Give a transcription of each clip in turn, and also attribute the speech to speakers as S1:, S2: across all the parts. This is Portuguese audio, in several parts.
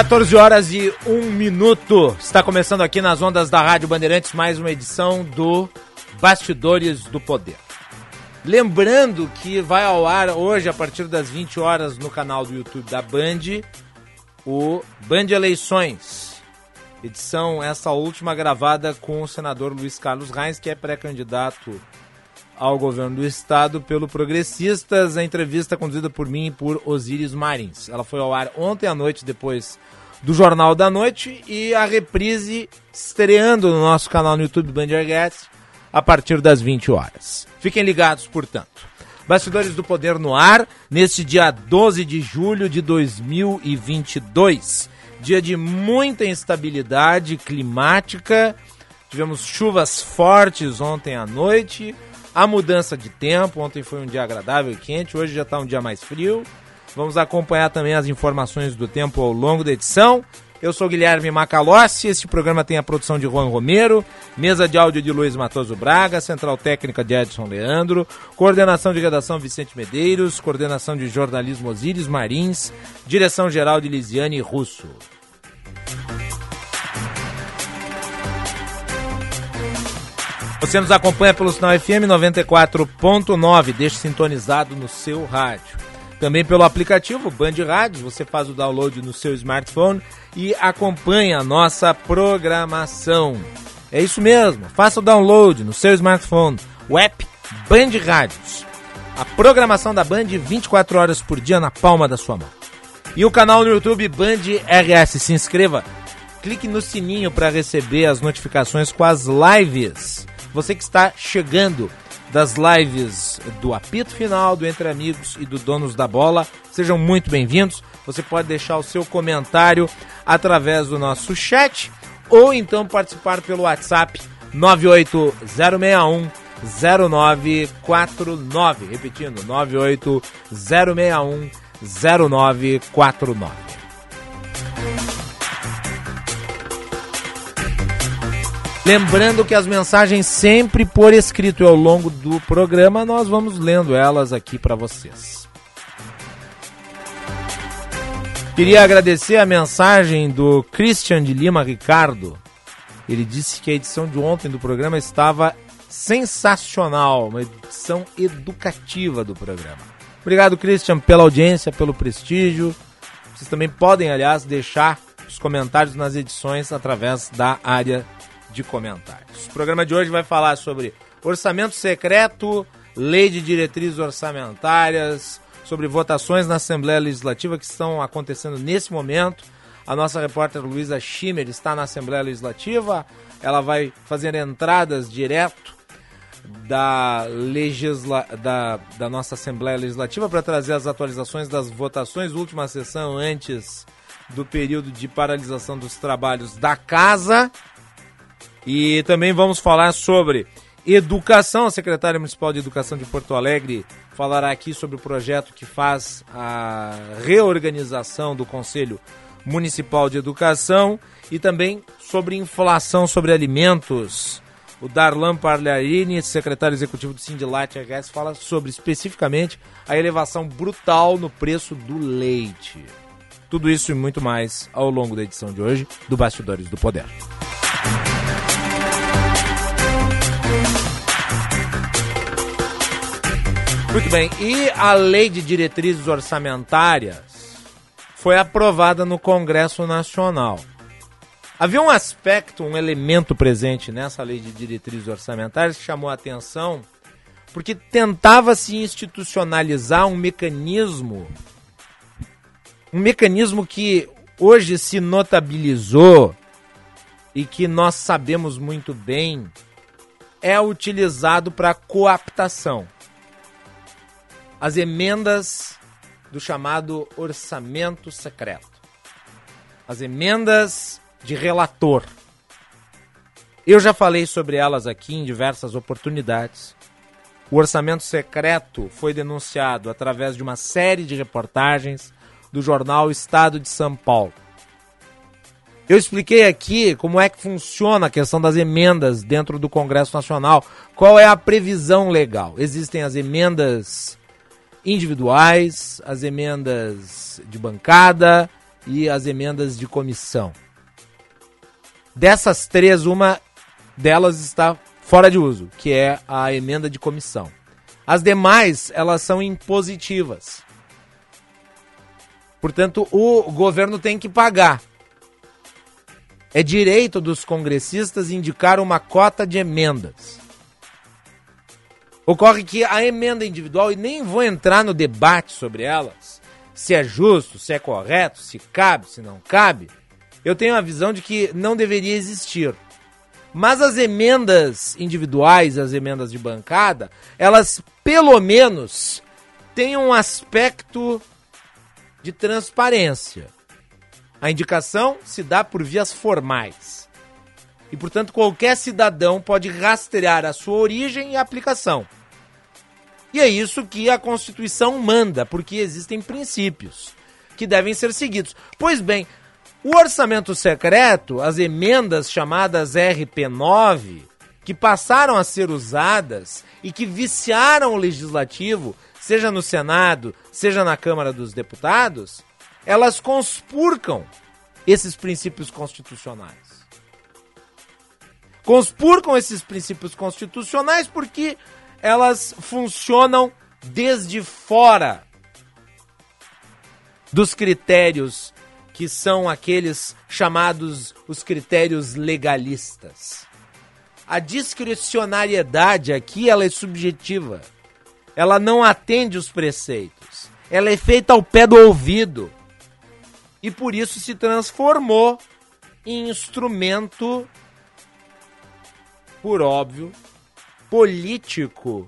S1: 14 horas e 1 minuto. Está começando aqui nas ondas da Rádio Bandeirantes mais uma edição do Bastidores do Poder. Lembrando que vai ao ar hoje, a partir das 20 horas, no canal do YouTube da Band, o Band Eleições. Edição essa última gravada com o senador Luiz Carlos Reis, que é pré-candidato ao governo do estado pelo Progressistas. A entrevista conduzida por mim e por Osíris Marins. Ela foi ao ar ontem à noite, depois do Jornal da Noite, e a reprise estreando no nosso canal no YouTube Banderguest a partir das 20 horas. Fiquem ligados, portanto. Bastidores do Poder no ar, neste dia 12 de julho de 2022. Dia de muita instabilidade climática. Tivemos chuvas fortes ontem à noite a mudança de tempo. Ontem foi um dia agradável e quente, hoje já está um dia mais frio. Vamos acompanhar também as informações do tempo ao longo da edição. Eu sou Guilherme Macalossi, este programa tem a produção de Juan Romero, mesa de áudio de Luiz Matoso Braga, central técnica de Edson Leandro, coordenação de redação Vicente Medeiros, coordenação de jornalismo Osíris Marins, direção geral de Lisiane Russo. Você nos acompanha pelo sinal FM 94.9, deixe sintonizado no seu rádio. Também pelo aplicativo Band Rádios, você faz o download no seu smartphone e acompanha a nossa programação. É isso mesmo, faça o download no seu smartphone, o app Band Rádios. A programação da Band 24 horas por dia na palma da sua mão. E o canal no YouTube Band RS, se inscreva. Clique no sininho para receber as notificações com as lives você que está chegando das lives do Apito Final, do Entre Amigos e do Donos da Bola, sejam muito bem-vindos. Você pode deixar o seu comentário através do nosso chat ou então participar pelo WhatsApp 98061 0949. Repetindo, 98061 0949. Lembrando que as mensagens sempre por escrito e ao longo do programa nós vamos lendo elas aqui para vocês. Queria agradecer a mensagem do Christian de Lima Ricardo. Ele disse que a edição de ontem do programa estava sensacional, uma edição educativa do programa. Obrigado, Christian, pela audiência, pelo prestígio. Vocês também podem, aliás, deixar os comentários nas edições através da área de comentários. O programa de hoje vai falar sobre orçamento secreto, lei de diretrizes orçamentárias, sobre votações na Assembleia Legislativa que estão acontecendo nesse momento. A nossa repórter Luísa Schimmer está na Assembleia Legislativa. Ela vai fazer entradas direto da, legisla... da, da nossa Assembleia Legislativa para trazer as atualizações das votações, última sessão antes do período de paralisação dos trabalhos da casa. E também vamos falar sobre educação. A secretária municipal de Educação de Porto Alegre falará aqui sobre o projeto que faz a reorganização do Conselho Municipal de Educação e também sobre inflação sobre alimentos. O Darlan Parliarini, secretário executivo do Sindilat RS, fala sobre especificamente a elevação brutal no preço do leite. Tudo isso e muito mais ao longo da edição de hoje do Bastidores do Poder. Muito bem, e a lei de diretrizes orçamentárias foi aprovada no Congresso Nacional. Havia um aspecto, um elemento presente nessa lei de diretrizes orçamentárias que chamou a atenção, porque tentava se institucionalizar um mecanismo, um mecanismo que hoje se notabilizou e que nós sabemos muito bem é utilizado para coaptação. As emendas do chamado orçamento secreto. As emendas de relator. Eu já falei sobre elas aqui em diversas oportunidades. O orçamento secreto foi denunciado através de uma série de reportagens do jornal Estado de São Paulo. Eu expliquei aqui como é que funciona a questão das emendas dentro do Congresso Nacional, qual é a previsão legal. Existem as emendas individuais, as emendas de bancada e as emendas de comissão. Dessas três, uma delas está fora de uso, que é a emenda de comissão. As demais, elas são impositivas. Portanto, o governo tem que pagar. É direito dos congressistas indicar uma cota de emendas. Ocorre que a emenda individual, e nem vou entrar no debate sobre elas, se é justo, se é correto, se cabe, se não cabe, eu tenho a visão de que não deveria existir. Mas as emendas individuais, as emendas de bancada, elas pelo menos têm um aspecto de transparência. A indicação se dá por vias formais. E, portanto, qualquer cidadão pode rastrear a sua origem e aplicação. E é isso que a Constituição manda, porque existem princípios que devem ser seguidos. Pois bem, o orçamento secreto, as emendas chamadas RP9, que passaram a ser usadas e que viciaram o legislativo, seja no Senado, seja na Câmara dos Deputados, elas conspurcam esses princípios constitucionais. Conspurcam esses princípios constitucionais porque elas funcionam desde fora dos critérios que são aqueles chamados os critérios legalistas. A discricionariedade aqui ela é subjetiva. Ela não atende os preceitos. Ela é feita ao pé do ouvido. E por isso se transformou em instrumento, por óbvio, político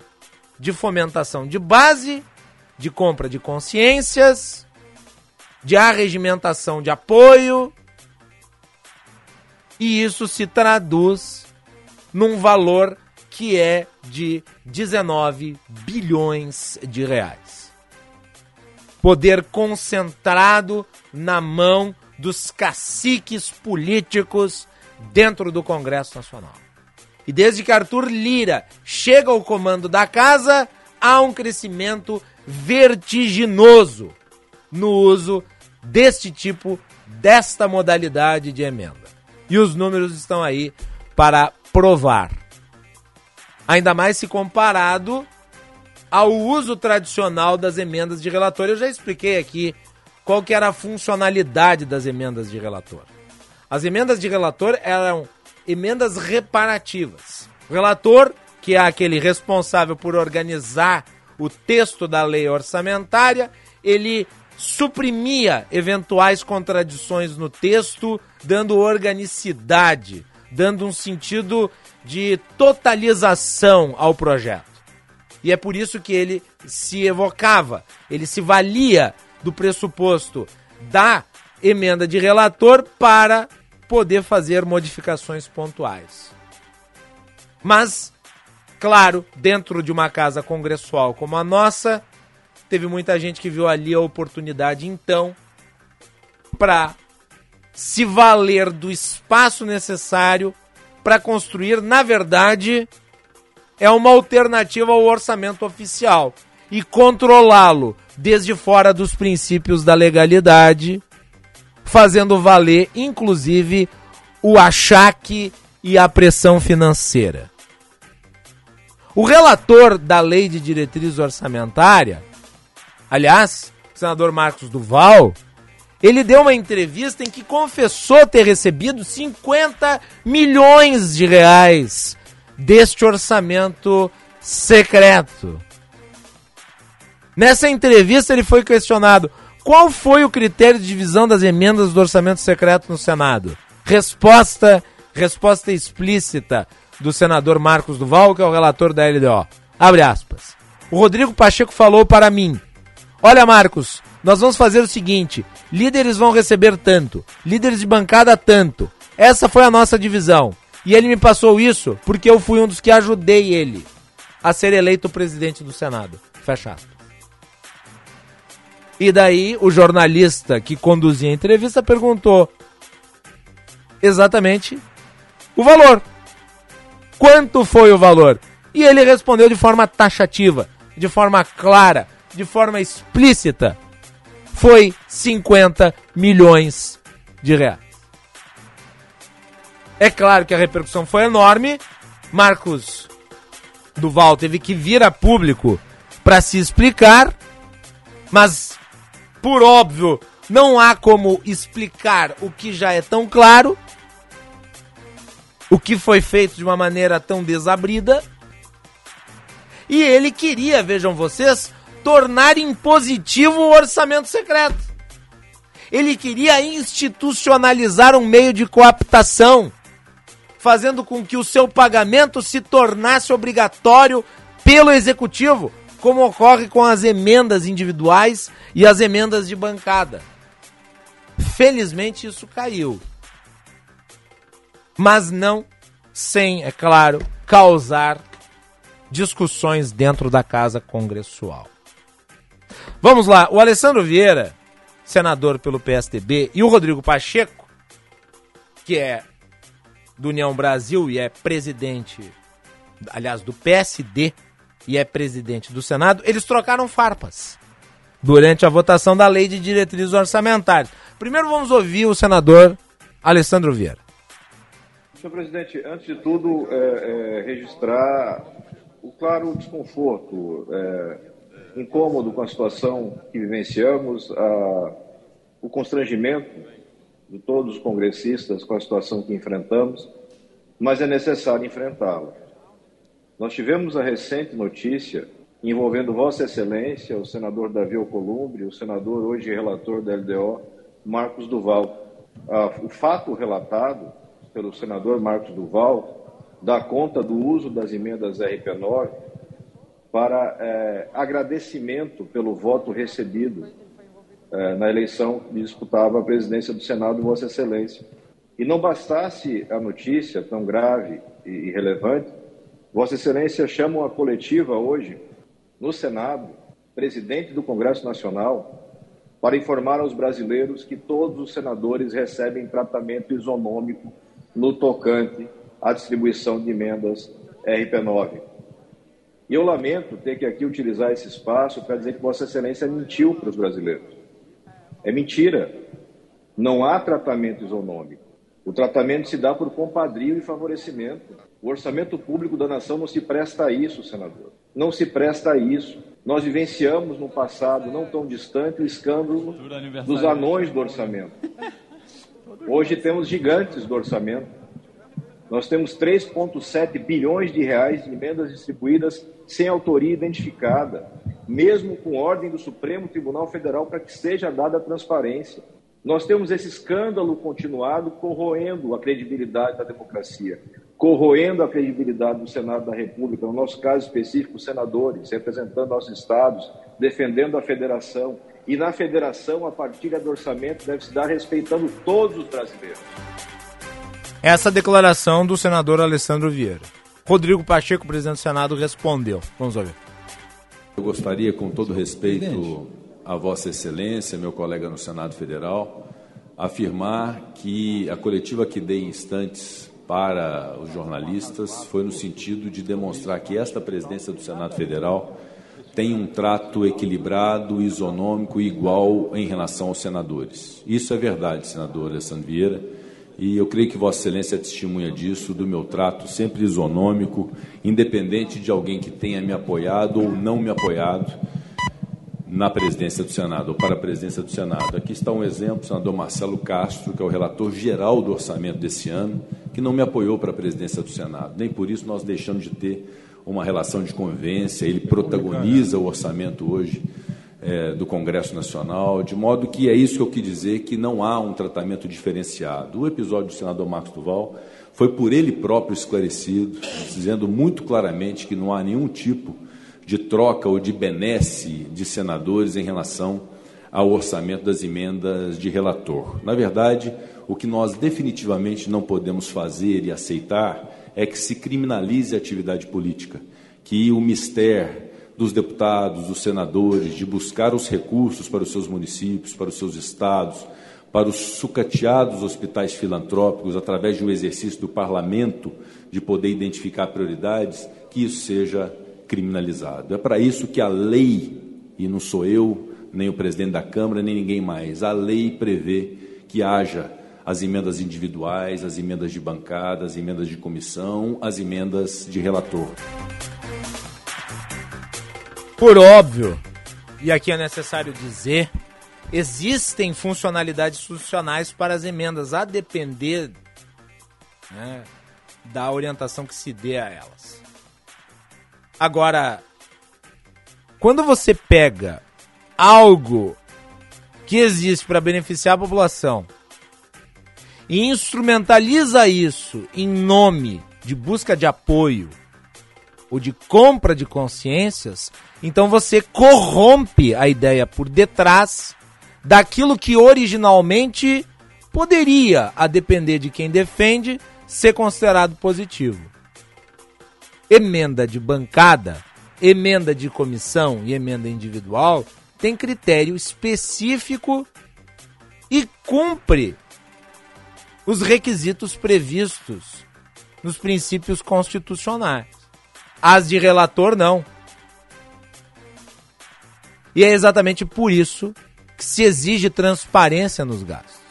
S1: de fomentação de base, de compra de consciências de arregimentação de apoio, e isso se traduz num valor que é de 19 bilhões de reais. Poder concentrado na mão dos caciques políticos dentro do Congresso Nacional. E desde que Arthur Lira chega ao comando da casa, há um crescimento vertiginoso no uso deste tipo, desta modalidade de emenda. E os números estão aí para provar. Ainda mais se comparado ao uso tradicional das emendas de relator. Eu já expliquei aqui qual que era a funcionalidade das emendas de relator. As emendas de relator eram emendas reparativas. O relator, que é aquele responsável por organizar o texto da lei orçamentária, ele suprimia eventuais contradições no texto, dando organicidade, dando um sentido de totalização ao projeto. E é por isso que ele se evocava, ele se valia do pressuposto da emenda de relator para poder fazer modificações pontuais. Mas, claro, dentro de uma casa congressual como a nossa, Teve muita gente que viu ali a oportunidade, então, para se valer do espaço necessário para construir, na verdade, é uma alternativa ao orçamento oficial e controlá-lo desde fora dos princípios da legalidade, fazendo valer, inclusive, o achaque e a pressão financeira. O relator da Lei de Diretriz Orçamentária Aliás, o senador Marcos Duval, ele deu uma entrevista em que confessou ter recebido 50 milhões de reais deste orçamento secreto. Nessa entrevista ele foi questionado qual foi o critério de divisão das emendas do orçamento secreto no Senado. Resposta, resposta explícita. do senador Marcos Duval, que é o relator da LDO. Abre aspas. O Rodrigo Pacheco falou para mim: Olha, Marcos, nós vamos fazer o seguinte: líderes vão receber tanto, líderes de bancada tanto. Essa foi a nossa divisão. E ele me passou isso porque eu fui um dos que ajudei ele a ser eleito presidente do Senado. Fecha aspas. E daí o jornalista que conduzia a entrevista perguntou exatamente o valor. Quanto foi o valor? E ele respondeu de forma taxativa, de forma clara, de forma explícita. Foi 50 milhões de reais. É claro que a repercussão foi enorme. Marcos Duval teve que vir a público para se explicar, mas por óbvio, não há como explicar o que já é tão claro, o que foi feito de uma maneira tão desabrida. E ele queria, vejam vocês, tornar impositivo o orçamento secreto. Ele queria institucionalizar um meio de coaptação, fazendo com que o seu pagamento se tornasse obrigatório pelo executivo, como ocorre com as emendas individuais e as emendas de bancada. Felizmente isso caiu. Mas não sem, é claro, causar discussões dentro da casa congressual. Vamos lá, o Alessandro Vieira, senador pelo PSDB, e o Rodrigo Pacheco, que é do União Brasil e é presidente, aliás, do PSD e é presidente do Senado, eles trocaram farpas durante a votação da Lei de Diretrizes Orçamentárias. Primeiro vamos ouvir o senador Alessandro Vieira.
S2: Senhor presidente, antes de tudo, é, é, registrar o claro desconforto, é, incômodo com a situação que vivenciamos, a, o constrangimento de todos os congressistas com a situação que enfrentamos, mas é necessário enfrentá-la. Nós tivemos a recente notícia envolvendo Vossa Excelência, o senador Davi Alcolumbre, o senador hoje relator da LDO, Marcos Duval. Ah, o fato relatado pelo senador Marcos Duval dá conta do uso das emendas RP9 para é, agradecimento pelo voto recebido é, na eleição que disputava a presidência do Senado, Vossa Excelência. E não bastasse a notícia tão grave e relevante, Vossa Excelência chama uma coletiva hoje no Senado, presidente do Congresso Nacional, para informar aos brasileiros que todos os senadores recebem tratamento isonômico no tocante à distribuição de emendas RP9. E eu lamento ter que aqui utilizar esse espaço para dizer que Vossa Excelência mentiu para os brasileiros. É mentira. Não há tratamento isonômico. O tratamento se dá por compadrio e favorecimento. O orçamento público da nação não se presta a isso, senador. Não se presta a isso. Nós vivenciamos no passado, não tão distante, o escândalo dos anões do orçamento. Hoje temos gigantes do orçamento. Nós temos 3,7 bilhões de reais de emendas distribuídas sem autoria identificada, mesmo com ordem do Supremo Tribunal Federal para que seja dada transparência. Nós temos esse escândalo continuado corroendo a credibilidade da democracia, corroendo a credibilidade do Senado da República, no nosso caso específico, senadores, representando nossos estados, defendendo a federação. E na federação, a partilha do orçamento deve se dar respeitando todos os brasileiros.
S1: Essa declaração do senador Alessandro Vieira. Rodrigo Pacheco, presidente do Senado, respondeu. Vamos ouvir.
S3: Eu gostaria, com todo respeito a Vossa Excelência, meu colega no Senado Federal, afirmar que a coletiva que dei instantes para os jornalistas foi no sentido de demonstrar que esta presidência do Senado Federal tem um trato equilibrado, isonômico e igual em relação aos senadores. Isso é verdade, senador Alessandro Vieira, e eu creio que Vossa Excelência é testemunha disso, do meu trato sempre isonômico, independente de alguém que tenha me apoiado ou não me apoiado na presidência do Senado, ou para a presidência do Senado. Aqui está um exemplo, o senador Marcelo Castro, que é o relator geral do orçamento desse ano, que não me apoiou para a presidência do Senado. Nem por isso nós deixamos de ter uma relação de convivência, ele protagoniza o orçamento hoje é, do Congresso Nacional, de modo que é isso que eu quis dizer, que não há um tratamento diferenciado. O episódio do senador Marcos Duval foi por ele próprio esclarecido, dizendo muito claramente que não há nenhum tipo de troca ou de benesse de senadores em relação ao orçamento das emendas de relator. Na verdade, o que nós definitivamente não podemos fazer e aceitar é que se criminalize a atividade política, que o mistério dos deputados, dos senadores, de buscar os recursos para os seus municípios, para os seus estados, para os sucateados hospitais filantrópicos, através de um exercício do parlamento de poder identificar prioridades, que isso seja criminalizado. É para isso que a lei, e não sou eu, nem o presidente da Câmara, nem ninguém mais, a lei prevê que haja as emendas individuais, as emendas de bancada, as emendas de comissão, as emendas de relator.
S1: Por óbvio, e aqui é necessário dizer Existem funcionalidades institucionais para as emendas, a depender né, da orientação que se dê a elas. Agora, quando você pega algo que existe para beneficiar a população e instrumentaliza isso em nome de busca de apoio ou de compra de consciências, então você corrompe a ideia por detrás daquilo que originalmente poderia, a depender de quem defende, ser considerado positivo. Emenda de bancada, emenda de comissão e emenda individual tem critério específico e cumpre os requisitos previstos nos princípios constitucionais. As de relator, não. E é exatamente por isso que se exige transparência nos gastos.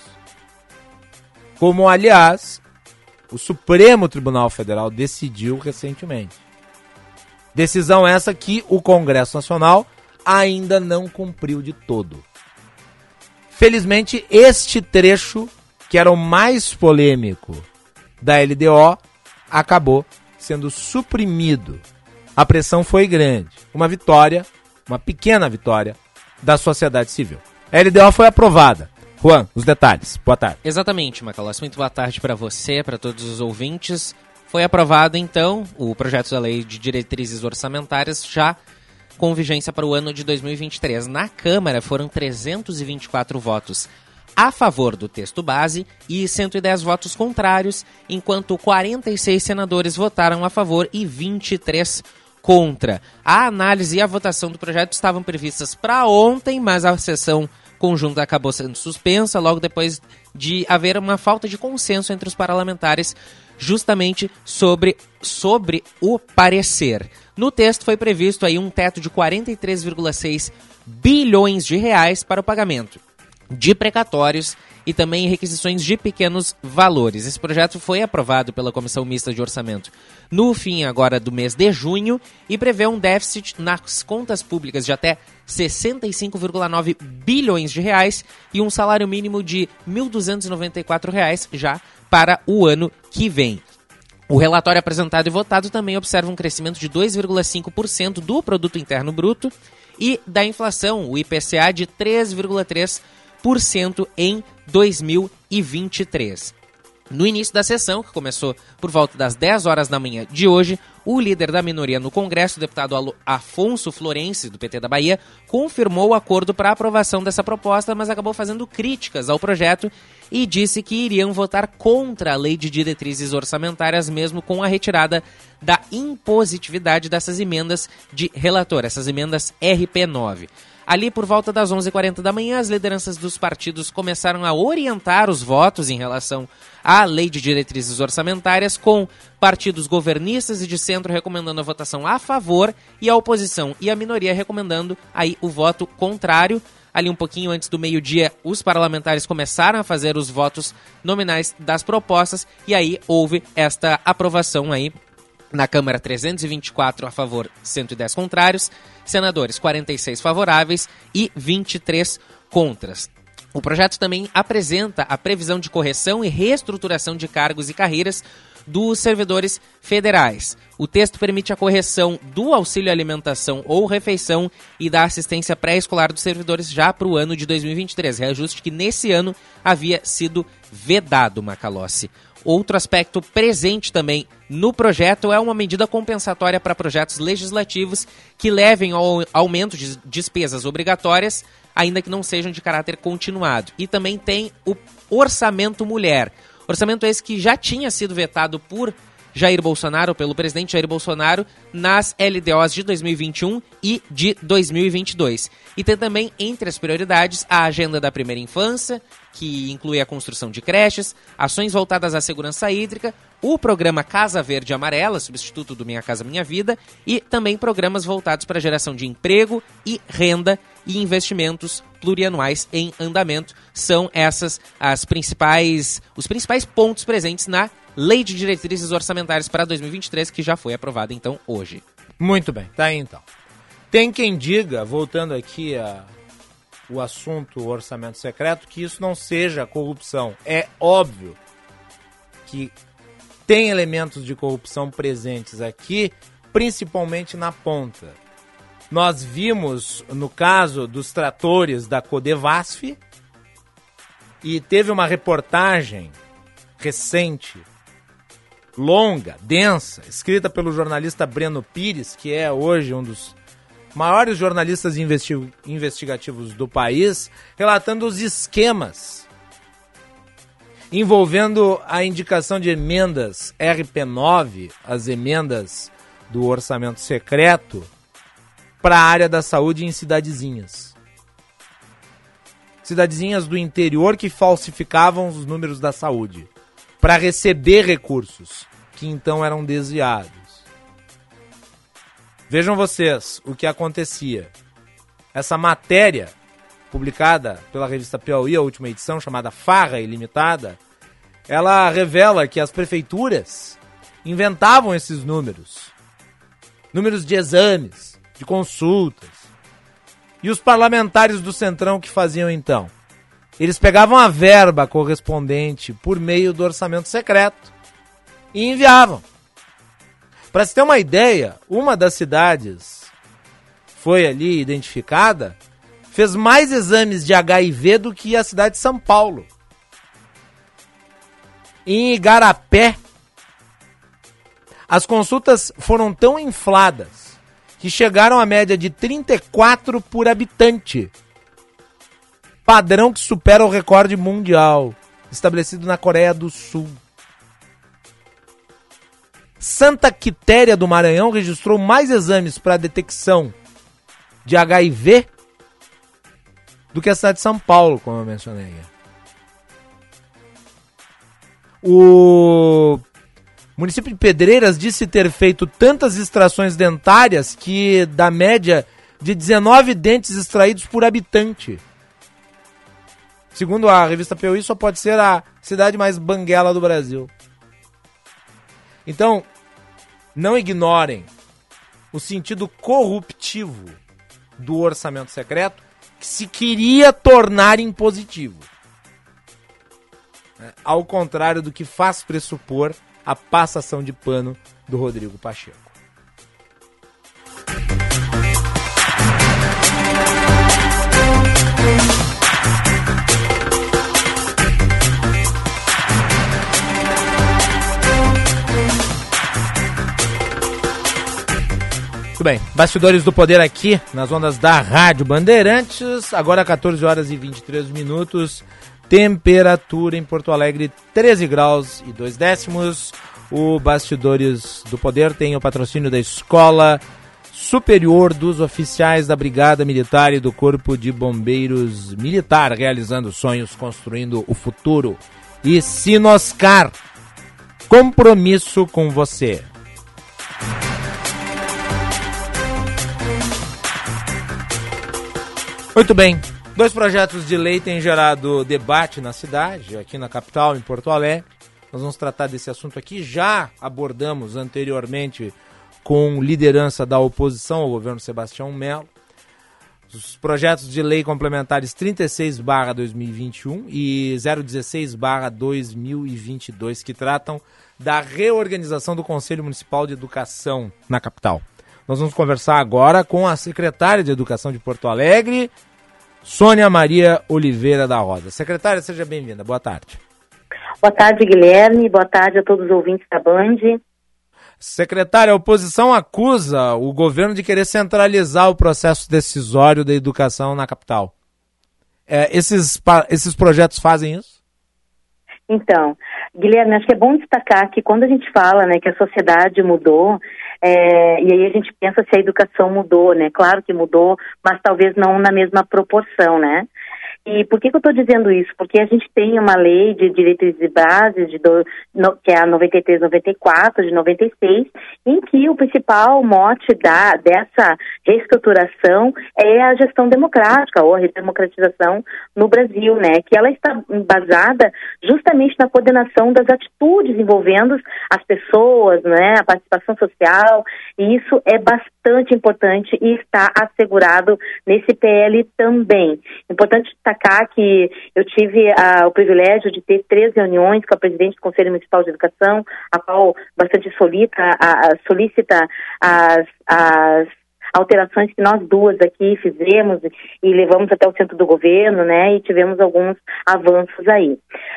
S1: Como, aliás, o Supremo Tribunal Federal decidiu recentemente. Decisão essa que o Congresso Nacional ainda não cumpriu de todo. Felizmente, este trecho, que era o mais polêmico da LDO, acabou sendo suprimido. A pressão foi grande. Uma vitória, uma pequena vitória da sociedade civil. A LDO foi aprovada. Juan, os detalhes. Boa tarde.
S4: Exatamente, Macalós. Muito boa tarde para você, para todos os ouvintes. Foi aprovado, então, o projeto da lei de diretrizes orçamentárias já com vigência para o ano de 2023. Na Câmara foram 324 votos a favor do texto base e 110 votos contrários, enquanto 46 senadores votaram a favor e 23 contra. A análise e a votação do projeto estavam previstas para ontem, mas a sessão conjunta acabou sendo suspensa logo depois de haver uma falta de consenso entre os parlamentares justamente sobre, sobre o parecer. No texto foi previsto aí um teto de 43,6 bilhões de reais para o pagamento de precatórios e também requisições de pequenos valores. Esse projeto foi aprovado pela Comissão Mista de Orçamento no fim agora do mês de junho e prevê um déficit nas contas públicas de até 65,9 bilhões de reais e um salário mínimo de 1.294 reais já para o ano que vem. O relatório apresentado e votado também observa um crescimento de 2,5% do produto interno bruto e da inflação, o IPCA de 3,3% em 2023. No início da sessão, que começou por volta das 10 horas da manhã de hoje, o líder da minoria no Congresso, o deputado Afonso Florense, do PT da Bahia, confirmou o acordo para aprovação dessa proposta, mas acabou fazendo críticas ao projeto e disse que iriam votar contra a lei de diretrizes orçamentárias, mesmo com a retirada da impositividade dessas emendas de relator, essas emendas RP9. Ali por volta das 11h40 da manhã, as lideranças dos partidos começaram a orientar os votos em relação à lei de diretrizes orçamentárias, com partidos governistas e de centro recomendando a votação a favor e a oposição e a minoria recomendando aí o voto contrário. Ali um pouquinho antes do meio-dia, os parlamentares começaram a fazer os votos nominais das propostas e aí houve esta aprovação aí na Câmara 324 a favor, 110 contrários, senadores 46 favoráveis e 23 contras. O projeto também apresenta a previsão de correção e reestruturação de cargos e carreiras dos servidores federais. O texto permite a correção do auxílio alimentação ou refeição e da assistência pré-escolar dos servidores já para o ano de 2023, reajuste que nesse ano havia sido vedado, Macalossi. Outro aspecto presente também no projeto é uma medida compensatória para projetos legislativos que levem ao aumento de despesas obrigatórias, ainda que não sejam de caráter continuado. E também tem o Orçamento Mulher. Orçamento esse que já tinha sido vetado por Jair Bolsonaro, pelo presidente Jair Bolsonaro, nas LDOs de 2021 e de 2022. E tem também, entre as prioridades, a agenda da primeira infância, que inclui a construção de creches, ações voltadas à segurança hídrica, o programa Casa Verde Amarela, substituto do Minha Casa Minha Vida, e também programas voltados para a geração de emprego e renda e investimentos plurianuais em andamento. São essas as principais os principais pontos presentes na Lei de Diretrizes Orçamentárias para 2023, que já foi aprovada então hoje.
S1: Muito bem, tá aí então. Tem quem diga, voltando aqui a o assunto orçamento secreto, que isso não seja corrupção. É óbvio que tem elementos de corrupção presentes aqui, principalmente na ponta. Nós vimos no caso dos tratores da Codevasf e teve uma reportagem recente longa, densa, escrita pelo jornalista Breno Pires, que é hoje um dos maiores jornalistas investi investigativos do país, relatando os esquemas envolvendo a indicação de emendas RP9, as emendas do orçamento secreto, para a área da saúde em cidadezinhas. Cidadezinhas do interior que falsificavam os números da saúde para receber recursos que então eram desviados. Vejam vocês o que acontecia. Essa matéria, publicada pela revista Piauí, a última edição, chamada Farra Ilimitada, ela revela que as prefeituras inventavam esses números. Números de exames, de consultas. E os parlamentares do Centrão que faziam então? Eles pegavam a verba correspondente por meio do orçamento secreto e enviavam. Para se ter uma ideia, uma das cidades foi ali identificada, fez mais exames de HIV do que a cidade de São Paulo. Em Igarapé, as consultas foram tão infladas que chegaram à média de 34 por habitante padrão que supera o recorde mundial estabelecido na Coreia do Sul. Santa Quitéria do Maranhão registrou mais exames para detecção de HIV do que a cidade de São Paulo, como eu mencionei. O município de Pedreiras disse ter feito tantas extrações dentárias que da média de 19 dentes extraídos por habitante. Segundo a revista Piauí, só pode ser a cidade mais banguela do Brasil. Então, não ignorem o sentido corruptivo do orçamento secreto que se queria tornar impositivo. É, ao contrário do que faz pressupor a passação de pano do Rodrigo Pacheco. Muito bem, bastidores do poder aqui nas ondas da Rádio Bandeirantes, agora 14 horas e 23 minutos, temperatura em Porto Alegre 13 graus e 2 décimos. O Bastidores do Poder tem o patrocínio da Escola Superior dos Oficiais da Brigada Militar e do Corpo de Bombeiros Militar, realizando sonhos, construindo o futuro. E Sinoscar, compromisso com você. Muito bem. Dois projetos de lei têm gerado debate na cidade, aqui na capital, em Porto Alegre. Nós vamos tratar desse assunto aqui. Já abordamos anteriormente com liderança da oposição ao governo Sebastião Melo. Os projetos de lei complementares 36/2021 e 016/2022 que tratam da reorganização do Conselho Municipal de Educação na capital. Nós vamos conversar agora com a secretária de Educação de Porto Alegre, Sônia Maria Oliveira da Rosa. Secretária, seja bem-vinda. Boa tarde.
S5: Boa tarde, Guilherme. Boa tarde a todos os ouvintes da Band.
S1: Secretário, a oposição acusa o governo de querer centralizar o processo decisório da educação na capital. É, esses, esses projetos fazem isso?
S5: Então, Guilherme, acho que é bom destacar que quando a gente fala né, que a sociedade mudou, é, e aí a gente pensa se a educação mudou, né? Claro que mudou, mas talvez não na mesma proporção, né? E por que, que eu estou dizendo isso? Porque a gente tem uma lei de diretrizes e bases, de do, no, que é a 93-94, de 96, em que o principal mote da, dessa reestruturação é a gestão democrática, ou a redemocratização no Brasil, né? Que ela está embasada justamente na coordenação das atitudes envolvendo as pessoas, né? A participação social, e isso é bastante importante e está assegurado nesse PL também. Importante estar destacar que eu tive uh, o privilégio de ter três reuniões com a presidente do Conselho Municipal de Educação, a qual bastante solita, a, a, solicita as, as alterações que nós duas aqui fizemos e levamos até o centro do governo, né, e tivemos alguns avanços aí.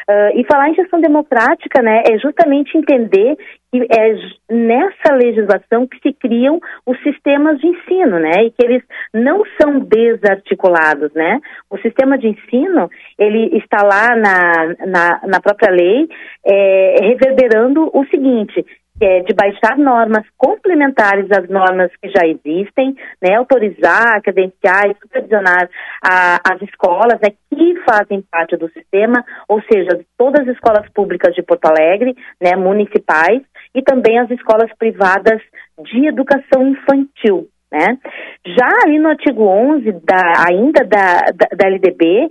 S5: Uh, e falar em gestão democrática, né, é justamente entender que é nessa legislação que se criam os sistemas de ensino, né, e que eles não são desarticulados, né. O sistema de ensino, ele está lá na, na, na própria lei, é, reverberando o seguinte, é de baixar normas complementares às normas que já existem, né, autorizar, credenciar e supervisionar a, as escolas né, que fazem parte do sistema, ou seja, todas as escolas públicas de Porto Alegre, né, municipais, e também as escolas privadas de educação infantil. Né? Já ali no artigo 11, da, ainda da, da, da LDB,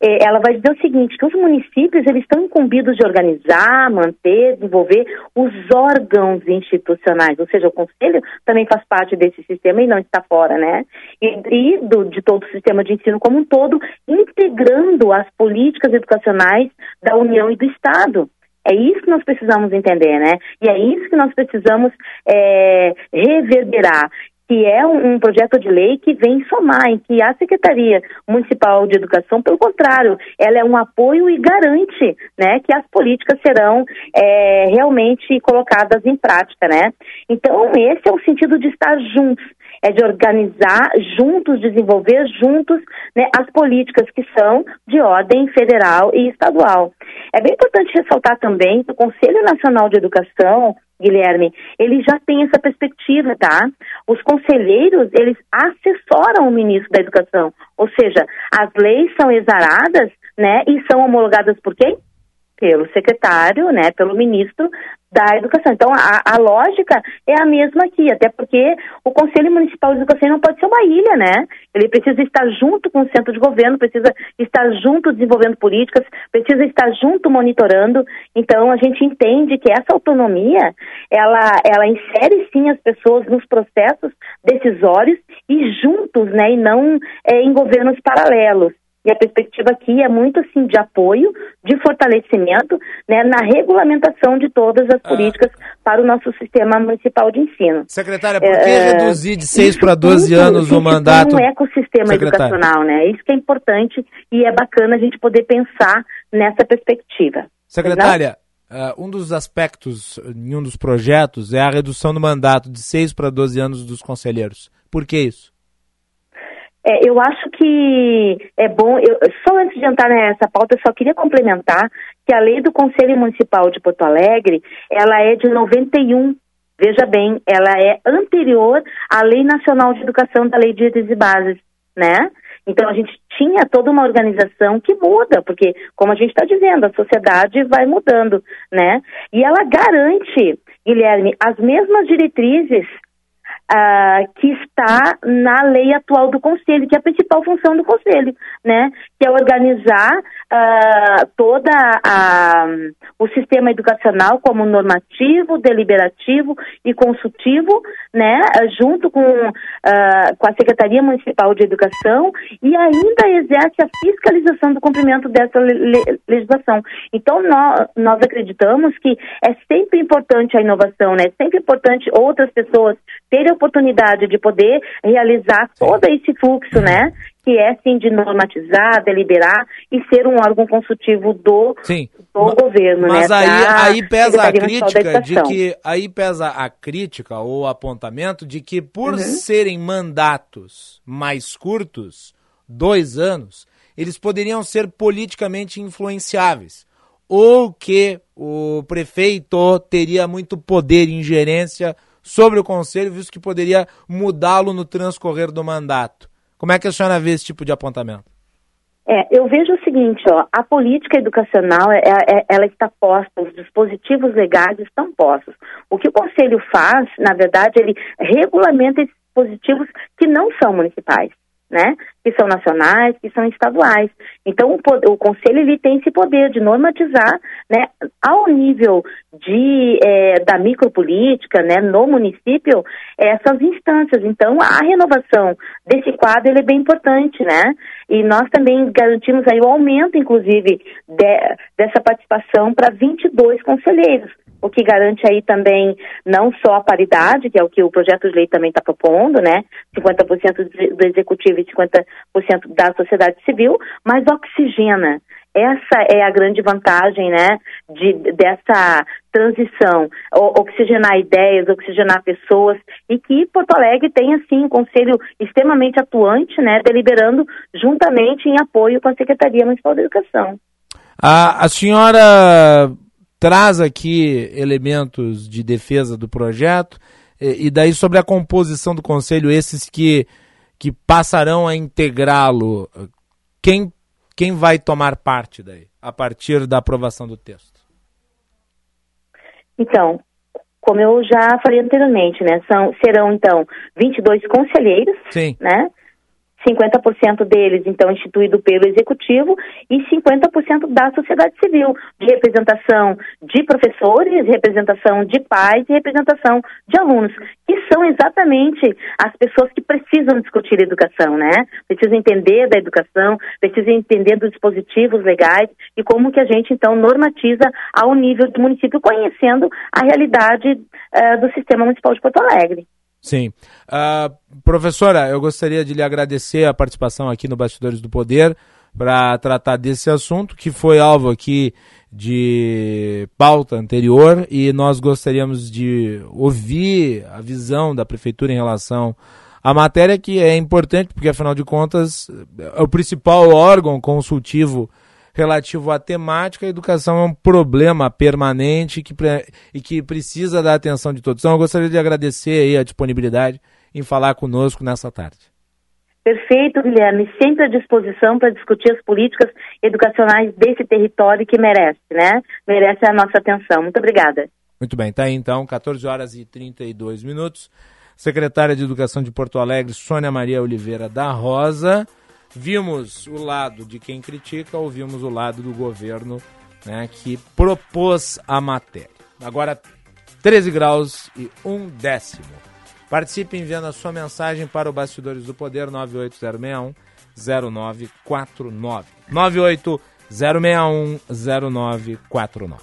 S5: ela vai dizer o seguinte, que os municípios eles estão incumbidos de organizar, manter, desenvolver os órgãos institucionais, ou seja, o conselho também faz parte desse sistema e não está fora, né? E, e do, de todo o sistema de ensino como um todo, integrando as políticas educacionais da União e do Estado. É isso que nós precisamos entender, né? E é isso que nós precisamos é, reverberar que é um, projeto de lei que vem somar, em que a Secretaria Municipal de Educação, pelo contrário, ela é um apoio e garante né, que as políticas serão é, realmente colocadas em prática. Né? Então, esse é o sentido de estar juntos, é de organizar juntos, desenvolver juntos né, as políticas que são de ordem federal e estadual. É bem importante ressaltar também que o Conselho Nacional de Educação Guilherme, ele já tem essa perspectiva, tá? Os conselheiros, eles assessoram o ministro da Educação, ou seja, as leis são exaradas, né, e são homologadas por quem? Pelo secretário, né, pelo ministro da educação. Então, a, a, lógica é a mesma aqui, até porque o Conselho Municipal de Educação não pode ser uma ilha, né? Ele precisa estar junto com o centro de governo, precisa estar junto desenvolvendo políticas, precisa estar junto monitorando. Então, a gente entende que essa autonomia, ela, ela insere sim as pessoas nos processos decisórios e juntos, né? E não é, em governos paralelos. E a perspectiva aqui é muito assim de apoio, de fortalecimento, né, na regulamentação de todas as ah. políticas para o nosso sistema municipal de ensino.
S1: Secretária, por que é, reduzir de 6 para 12 anos o mandato?
S5: um ecossistema Secretária. educacional, né? Isso que é importante e é bacana a gente poder pensar nessa perspectiva.
S1: Secretária, Uh, um dos aspectos em um dos projetos é a redução do mandato de 6 para 12 anos dos conselheiros. Por que isso?
S5: É, eu acho que é bom, eu, só antes de entrar nessa pauta, eu só queria complementar que a lei do Conselho Municipal de Porto Alegre, ela é de 91. Veja bem, ela é anterior à Lei Nacional de Educação da Lei de Direitos e Bases, né? Então a gente tinha toda uma organização que muda, porque, como a gente está dizendo, a sociedade vai mudando, né? E ela garante, Guilherme, as mesmas diretrizes uh, que está na lei atual do Conselho, que é a principal função do Conselho, né? Que é organizar uh, toda a, o sistema educacional como normativo, deliberativo e consultivo, né? Junto com, uh, com a Secretaria Municipal de Educação e ainda exerce a fiscalização do cumprimento dessa le legislação. Então, nós, nós acreditamos que é sempre importante a inovação, né? É sempre importante outras pessoas terem oportunidade de poder realizar todo esse fluxo, né? Que é sim de normatizar, deliberar e ser um órgão consultivo do,
S1: sim.
S5: do governo.
S1: Mas
S5: né,
S1: aí, aí pesa a crítica de que aí pesa a crítica ou apontamento de que por uhum. serem mandatos mais curtos, dois anos, eles poderiam ser politicamente influenciáveis ou que o prefeito teria muito poder e ingerência sobre o conselho, visto que poderia mudá-lo no transcorrer do mandato. Como é que a senhora vê esse tipo de apontamento?
S5: É, eu vejo o seguinte, ó, a política educacional, é, é, ela está posta, os dispositivos legais estão postos. O que o Conselho faz, na verdade, ele regulamenta esses dispositivos que não são municipais né? Que são nacionais, que são estaduais. Então, o, o conselho ele tem esse poder de normatizar, né, ao nível de é, da micropolítica, né, no município, essas instâncias. Então, a renovação desse quadro ele é bem importante, né? E nós também garantimos aí o aumento, inclusive, de, dessa participação para 22 conselheiros o que garante aí também não só a paridade, que é o que o projeto de lei também está propondo, né? 50% do executivo e 50% da sociedade civil, mas oxigena. Essa é a grande vantagem, né, de, dessa transição, oxigenar ideias, oxigenar pessoas e que Porto Alegre tem assim um conselho extremamente atuante, né, deliberando juntamente em apoio com a Secretaria Municipal da Educação.
S1: A, a senhora traz aqui elementos de defesa do projeto e, e daí sobre a composição do conselho, esses que, que passarão a integrá-lo, quem, quem vai tomar parte daí, a partir da aprovação do texto?
S5: Então, como eu já falei anteriormente, né, são, serão então 22 conselheiros,
S1: Sim.
S5: né, 50% deles, então, instituído pelo Executivo e 50% da sociedade civil, de representação de professores, representação de pais e representação de alunos, que são exatamente as pessoas que precisam discutir educação, né? Precisam entender da educação, precisam entender dos dispositivos legais e como que a gente, então, normatiza ao nível do município, conhecendo a realidade uh, do sistema municipal de Porto Alegre.
S1: Sim. Uh, professora, eu gostaria de lhe agradecer a participação aqui no Bastidores do Poder para tratar desse assunto, que foi alvo aqui de pauta anterior, e nós gostaríamos de ouvir a visão da Prefeitura em relação à matéria, que é importante, porque afinal de contas é o principal órgão consultivo relativo à temática, a educação é um problema permanente que, e que precisa da atenção de todos. Então, eu gostaria de agradecer a disponibilidade em falar conosco nessa tarde.
S5: Perfeito, Guilherme. Sempre à disposição para discutir as políticas educacionais desse território que merece, né? Merece a nossa atenção. Muito obrigada.
S1: Muito bem, tá aí então, 14 horas e 32 minutos. Secretária de Educação de Porto Alegre, Sônia Maria Oliveira da Rosa. Vimos o lado de quem critica, ouvimos o lado do governo né, que propôs a matéria. Agora, 13 graus e um décimo. Participe enviando a sua mensagem para o Bastidores do Poder 98061 0949. 98061 0949.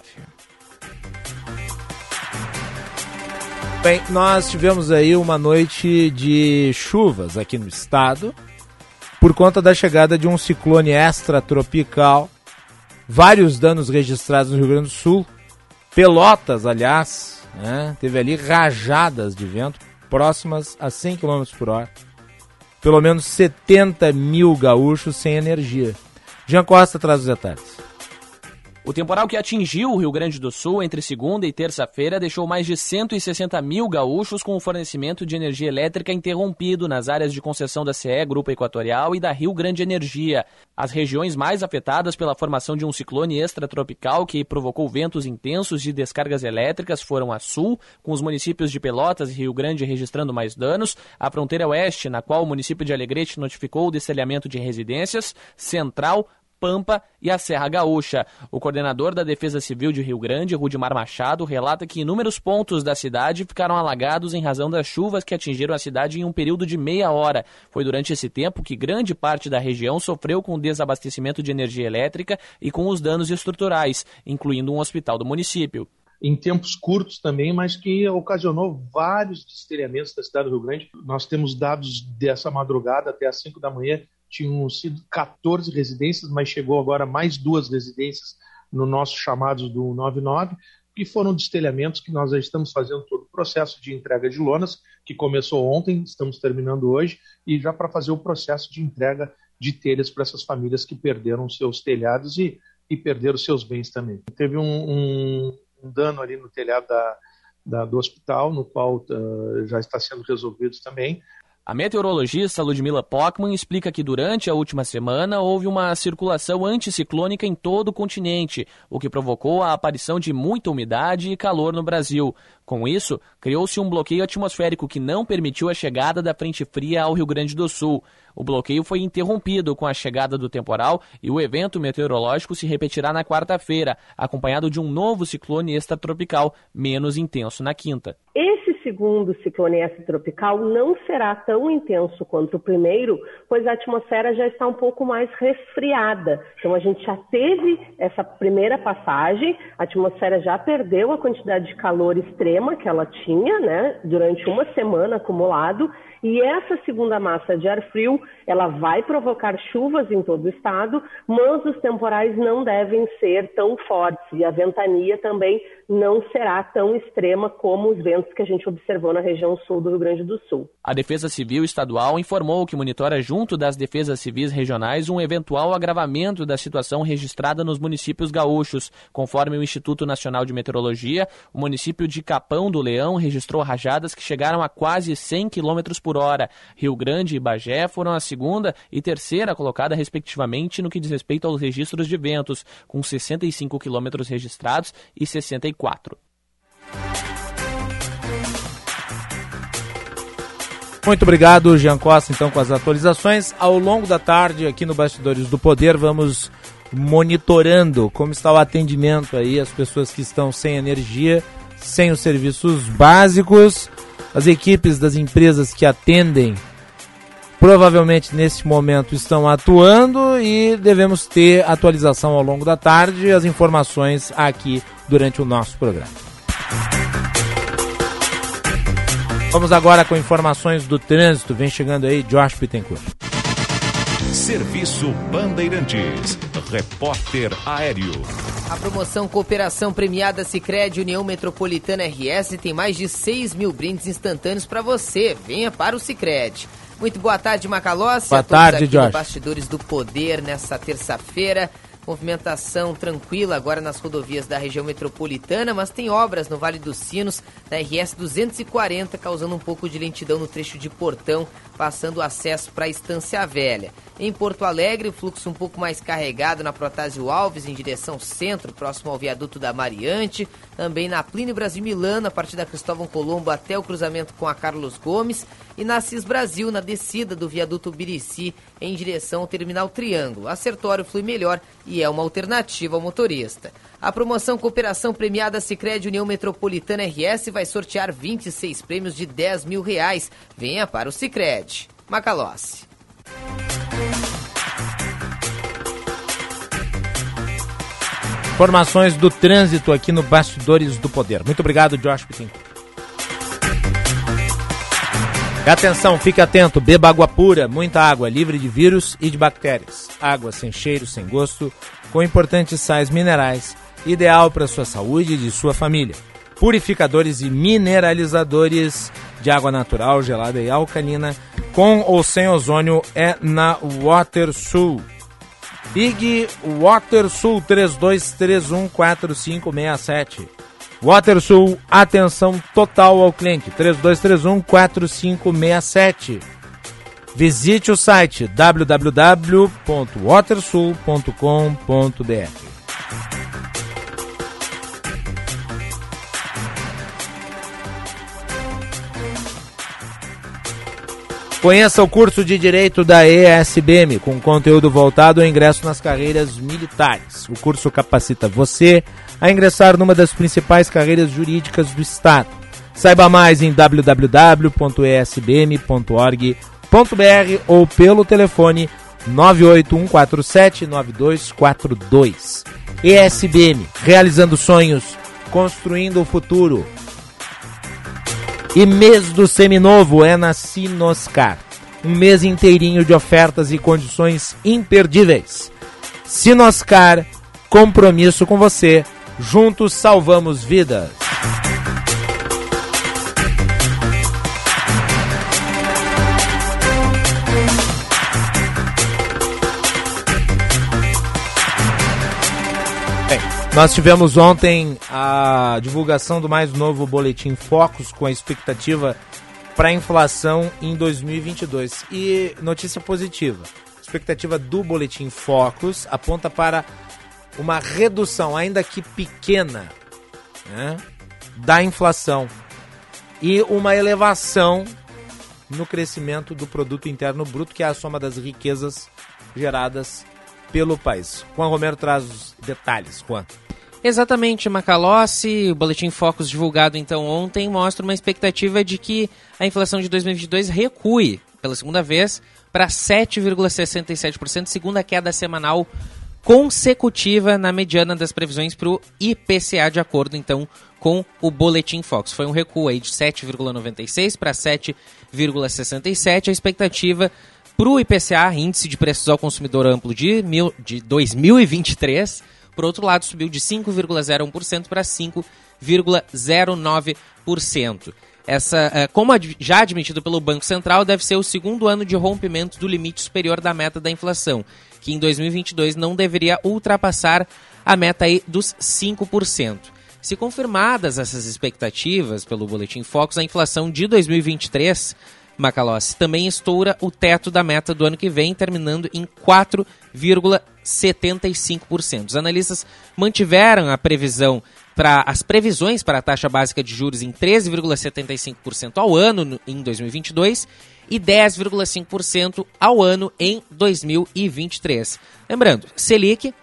S1: Bem, nós tivemos aí uma noite de chuvas aqui no estado por conta da chegada de um ciclone extratropical. Vários danos registrados no Rio Grande do Sul. Pelotas, aliás, né, teve ali rajadas de vento próximas a 100 km por hora. Pelo menos 70 mil gaúchos sem energia. Jean Costa traz os detalhes.
S6: O temporal que atingiu o Rio Grande do Sul entre segunda e terça-feira deixou mais de 160 mil gaúchos com o fornecimento de energia elétrica interrompido nas áreas de concessão da CE Grupo Equatorial e da Rio Grande Energia. As regiões mais afetadas pela formação de um ciclone extratropical que provocou ventos intensos de descargas elétricas foram a Sul, com os municípios de Pelotas e Rio Grande registrando mais danos, a fronteira oeste, na qual o município de Alegrete notificou o destelhamento de residências, Central, Pampa e a Serra Gaúcha. O coordenador da Defesa Civil de Rio Grande, Rudimar Machado, relata que inúmeros pontos da cidade ficaram alagados em razão das chuvas que atingiram a cidade em um período de meia hora. Foi durante esse tempo que grande parte da região sofreu com o desabastecimento de energia elétrica e com os danos estruturais, incluindo um hospital do município
S7: em tempos curtos também, mas que ocasionou vários destelhamentos da cidade do Rio Grande. Nós temos dados dessa madrugada até às 5 da manhã tinham sido 14 residências, mas chegou agora mais duas residências no nosso chamados do 99, que foram destelhamentos que nós já estamos fazendo todo o processo de entrega de lonas, que começou ontem, estamos terminando hoje, e já para fazer o processo de entrega de telhas para essas famílias que perderam seus telhados e, e perderam seus bens também. Teve um, um, um dano ali no telhado da, da, do hospital, no qual uh, já está sendo resolvido também.
S6: A meteorologista Ludmila Pockman explica que durante a última semana houve uma circulação anticiclônica em todo o continente, o que provocou a aparição de muita umidade e calor no Brasil. Com isso, criou-se um bloqueio atmosférico que não permitiu a chegada da frente fria ao Rio Grande do Sul. O bloqueio foi interrompido com a chegada do temporal e o evento meteorológico se repetirá na quarta-feira, acompanhado de um novo ciclone extratropical, menos intenso na quinta.
S8: Esse segundo ciclone extratropical não será tão intenso quanto o primeiro, pois a atmosfera já está um pouco mais resfriada. Então a gente já teve essa primeira passagem, a atmosfera já perdeu a quantidade de calor extrema que ela tinha, né, durante uma semana acumulado, e essa segunda massa de ar frio, ela vai provocar chuvas em todo o estado, mas os temporais não devem ser tão fortes e a ventania também não será tão extrema como os ventos que a gente observou na região sul do Rio Grande do Sul.
S6: A Defesa Civil Estadual informou que monitora junto das defesas civis regionais um eventual agravamento da situação registrada nos municípios gaúchos. Conforme o Instituto Nacional de Meteorologia, o município de Capão do Leão registrou rajadas que chegaram a quase 100 km por hora. Rio Grande e Bagé foram a segunda e terceira colocada, respectivamente, no que diz respeito aos registros de ventos, com 65 km registrados e 64.
S1: Muito obrigado, Jean Costa, então, com as atualizações. Ao longo da tarde, aqui no Bastidores do Poder, vamos monitorando como está o atendimento aí, as pessoas que estão sem energia, sem os serviços básicos, as equipes das empresas que atendem provavelmente nesse momento estão atuando e devemos ter atualização ao longo da tarde. As informações aqui durante o nosso programa. Vamos agora com informações do trânsito. Vem chegando aí Josh Pittencourt.
S9: Serviço Bandeirantes. Repórter Aéreo.
S10: A promoção Cooperação Premiada Sicredi União Metropolitana RS tem mais de 6 mil brindes instantâneos para você. Venha para o Sicredi. Muito boa tarde, Macalossi.
S1: Boa tarde, Josh.
S10: Bastidores do Poder nessa terça-feira. Movimentação tranquila agora nas rodovias da região metropolitana, mas tem obras no Vale dos Sinos, na RS 240, causando um pouco de lentidão no trecho de Portão, passando o acesso para a Estância Velha. Em Porto Alegre, o fluxo um pouco mais carregado na Protásio Alves, em direção centro, próximo ao viaduto da Mariante. Também na Plínio Brasil Milano, a partir da Cristóvão Colombo até o cruzamento com a Carlos Gomes. E na Brasil, na descida do viaduto Birici, em direção ao Terminal Triângulo. A flui melhor e é uma alternativa ao motorista. A promoção Cooperação Premiada Sicredi União Metropolitana RS vai sortear 26 prêmios de 10 mil reais. Venha para o Sicredi. Macalossi.
S1: Informações do trânsito aqui no Bastidores do Poder. Muito obrigado, Josh Pittencourt. Atenção, fique atento, beba água pura, muita água, livre de vírus e de bactérias. Água sem cheiro, sem gosto, com importantes sais minerais, ideal para sua saúde e de sua família. Purificadores e mineralizadores de água natural, gelada e alcalina, com ou sem ozônio, é na WaterSul. Big WaterSul 32314567. WaterSul, atenção total ao cliente. 3231 4567. Visite o site www.watersul.com.br. Conheça o curso de Direito da ESBM, com conteúdo voltado ao ingresso nas carreiras militares. O curso capacita você a ingressar numa das principais carreiras jurídicas do Estado. Saiba mais em www.esbm.org.br ou pelo telefone 981479242. ESBM, realizando sonhos, construindo o futuro. E mês do seminovo é na Sinoscar. um mês inteirinho de ofertas e condições imperdíveis. Sinoscar, compromisso com você. Juntos salvamos vidas. Nós tivemos ontem a divulgação do mais novo boletim Focus com a expectativa para a inflação em 2022. E notícia positiva: a expectativa do boletim Focus aponta para uma redução, ainda que pequena, né, da inflação e uma elevação no crescimento do produto interno bruto, que é a soma das riquezas geradas pelo país. Juan Romero traz os detalhes. Juan.
S4: Exatamente, Macalossi, o Boletim Focus divulgado então ontem mostra uma expectativa de que a inflação de 2022 recue pela segunda vez para 7,67%, segunda queda semanal consecutiva na mediana das previsões para o IPCA, de acordo então com o Boletim Focus. Foi um recuo aí de 7,96 para 7,67. A expectativa para o IPCA, Índice de Preços ao Consumidor Amplo de, mil, de 2023, por outro lado, subiu de 5,01% para 5,09%. Essa, é, como já admitido pelo Banco Central, deve ser o segundo ano de rompimento do limite superior da meta da inflação, que em 2022 não deveria ultrapassar a meta aí dos 5%. Se confirmadas essas expectativas pelo Boletim Focus, a inflação de 2023 Macalossi também estoura o teto da meta do ano que vem, terminando em 4,75%. Os analistas mantiveram a previsão para as previsões para a taxa básica de juros em 13,75% ao ano em 2022 e 10,5% ao ano em 2023. Lembrando, Selic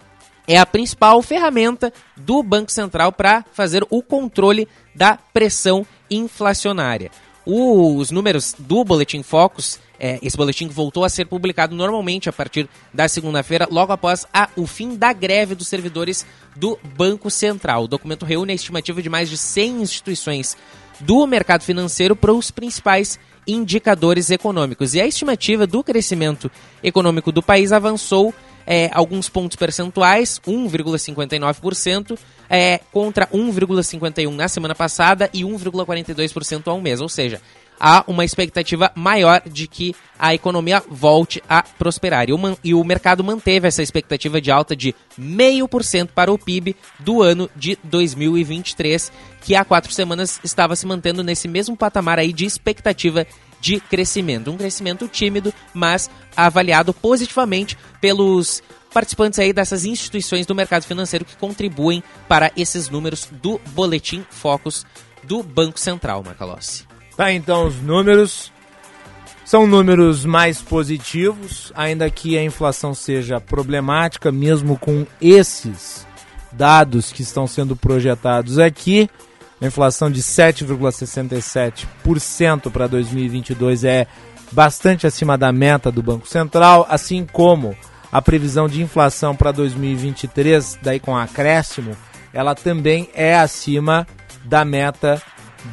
S4: é a principal ferramenta do Banco Central para fazer o controle da pressão inflacionária. Os números do Boletim Focus, é, esse boletim voltou a ser publicado normalmente a partir da segunda-feira, logo após a, o fim da greve dos servidores do Banco Central. O documento reúne a estimativa de mais de 100 instituições do mercado financeiro para os principais indicadores econômicos. E a estimativa do crescimento econômico do país avançou é, alguns pontos percentuais, 1,59%, é, contra 1,51% na semana passada e 1,42% ao mês. Ou seja, há uma expectativa maior de que a economia volte a prosperar. E o, e o mercado manteve essa expectativa de alta de 0,5% para o PIB do ano de 2023, que há quatro semanas estava se mantendo nesse mesmo patamar aí de expectativa de crescimento. Um crescimento tímido, mas avaliado positivamente pelos participantes aí dessas instituições do mercado financeiro que contribuem para esses números do Boletim Focus do Banco Central, Macalossi.
S1: Tá, então os números são números mais positivos, ainda que a inflação seja problemática, mesmo com esses dados que estão sendo projetados aqui. A inflação de 7,67% para 2022 é bastante acima da meta do Banco Central, assim como a previsão de inflação para 2023, daí com acréscimo, ela também é acima da meta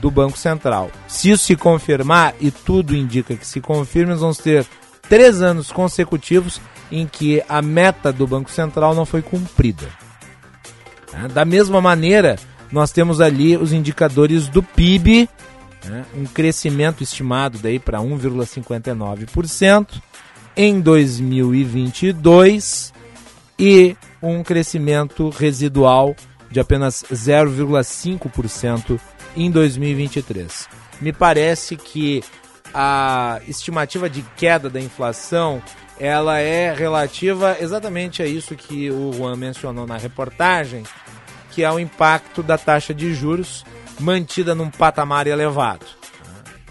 S1: do Banco Central. Se isso se confirmar, e tudo indica que se confirme, nós vamos ter três anos consecutivos em que a meta do Banco Central não foi cumprida. Da mesma maneira, nós temos ali os indicadores do PIB, né, um crescimento estimado daí para 1,59% em 2022 e um crescimento residual de apenas 0,5% em 2023. Me parece que a estimativa de queda da inflação ela é relativa exatamente a isso que o Juan mencionou na reportagem, que é o impacto da taxa de juros mantida num patamar elevado.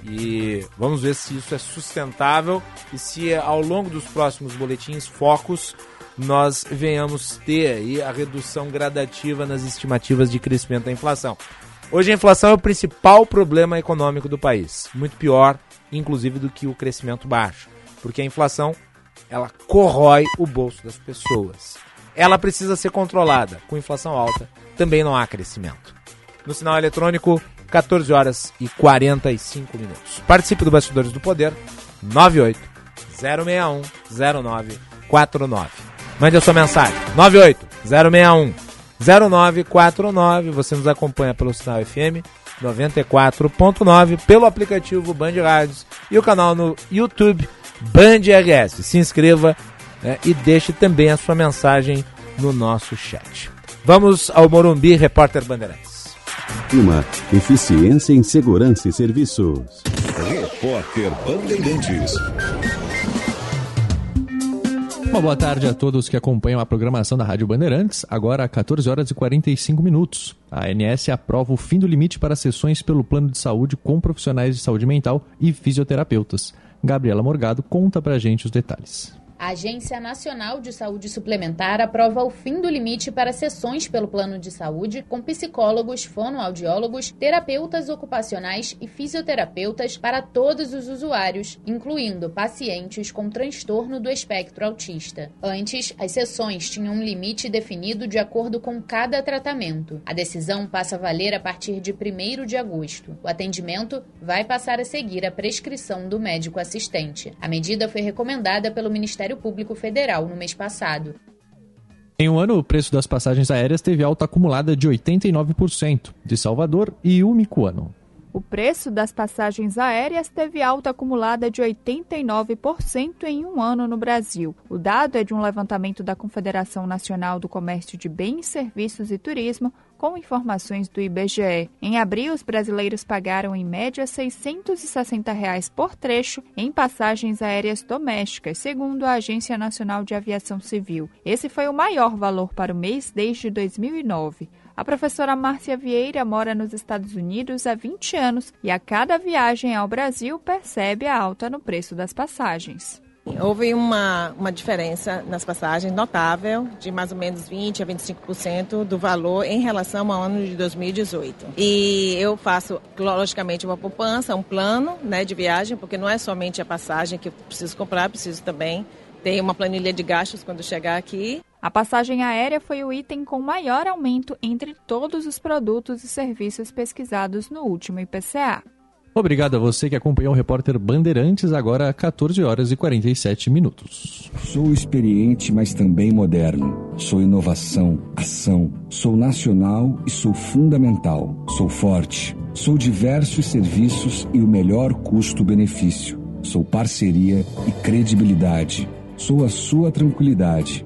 S1: E vamos ver se isso é sustentável e se ao longo dos próximos boletins focos nós venhamos ter aí a redução gradativa nas estimativas de crescimento da inflação. Hoje a inflação é o principal problema econômico do país, muito pior, inclusive, do que o crescimento baixo, porque a inflação ela corrói o bolso das pessoas. Ela precisa ser controlada. Com inflação alta, também não há crescimento. No sinal eletrônico, 14 horas e 45 minutos. Participe do Bastidores do Poder, 98 061 0949. Mande a sua mensagem. 98 061 0949. Você nos acompanha pelo sinal FM 94.9, pelo aplicativo Band Rádios e o canal no YouTube Band RS. Se inscreva né, e deixe também a sua mensagem no nosso chat. Vamos ao Morumbi, repórter Bandeirantes.
S9: Clima, eficiência em segurança e serviços. Repórter Bandeirantes.
S11: Uma boa tarde a todos que acompanham a programação da Rádio Bandeirantes. Agora, 14 horas e 45 minutos. A ANS aprova o fim do limite para sessões pelo plano de saúde com profissionais de saúde mental e fisioterapeutas. Gabriela Morgado conta pra gente os detalhes.
S12: A Agência Nacional de Saúde Suplementar aprova o fim do limite para sessões pelo plano de saúde com psicólogos, fonoaudiólogos, terapeutas ocupacionais e fisioterapeutas para todos os usuários, incluindo pacientes com transtorno do espectro autista. Antes, as sessões tinham um limite definido de acordo com cada tratamento. A decisão passa a valer a partir de 1 de agosto. O atendimento vai passar a seguir a prescrição do médico assistente. A medida foi recomendada pelo Ministério Ministério Público Federal no mês passado.
S11: Em um ano, o preço das passagens aéreas teve alta acumulada de 89%, de Salvador e Umicuano.
S13: O preço das passagens aéreas teve alta acumulada de 89% em um ano no Brasil. O dado é de um levantamento da Confederação Nacional do Comércio de Bens, Serviços e Turismo, com informações do IBGE. Em abril, os brasileiros pagaram em média 660 reais por trecho em passagens aéreas domésticas, segundo a Agência Nacional de Aviação Civil. Esse foi o maior valor para o mês desde 2009. A professora Márcia Vieira mora nos Estados Unidos há 20 anos e a cada viagem ao Brasil percebe a alta no preço das passagens.
S14: Houve uma, uma diferença nas passagens notável, de mais ou menos 20% a 25% do valor em relação ao ano de 2018. E eu faço, logicamente, uma poupança, um plano né, de viagem, porque não é somente a passagem que eu preciso comprar, preciso também ter uma planilha de gastos quando chegar aqui.
S13: A passagem aérea foi o item com maior aumento entre todos os produtos e serviços pesquisados no último IPCA.
S11: Obrigado a você que acompanhou o repórter Bandeirantes, agora 14 horas e 47 minutos.
S15: Sou experiente, mas também moderno. Sou inovação, ação. Sou nacional e sou fundamental. Sou forte. Sou diversos serviços e o melhor custo-benefício. Sou parceria e credibilidade. Sou a sua tranquilidade.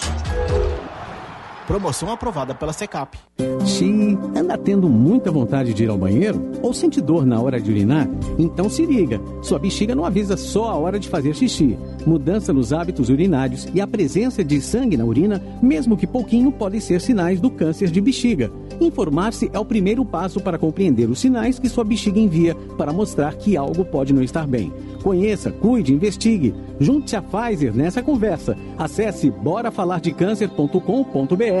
S16: Promoção aprovada pela Secap.
S17: Xiii, anda tendo muita vontade de ir ao banheiro? Ou sente dor na hora de urinar? Então se liga, sua bexiga não avisa só a hora de fazer xixi. Mudança nos hábitos urinários e a presença de sangue na urina, mesmo que pouquinho, podem ser sinais do câncer de bexiga. Informar-se é o primeiro passo para compreender os sinais que sua bexiga envia para mostrar que algo pode não estar bem. Conheça, cuide, investigue. Junte-se a Pfizer nessa conversa. Acesse borafalardecâncer.com.br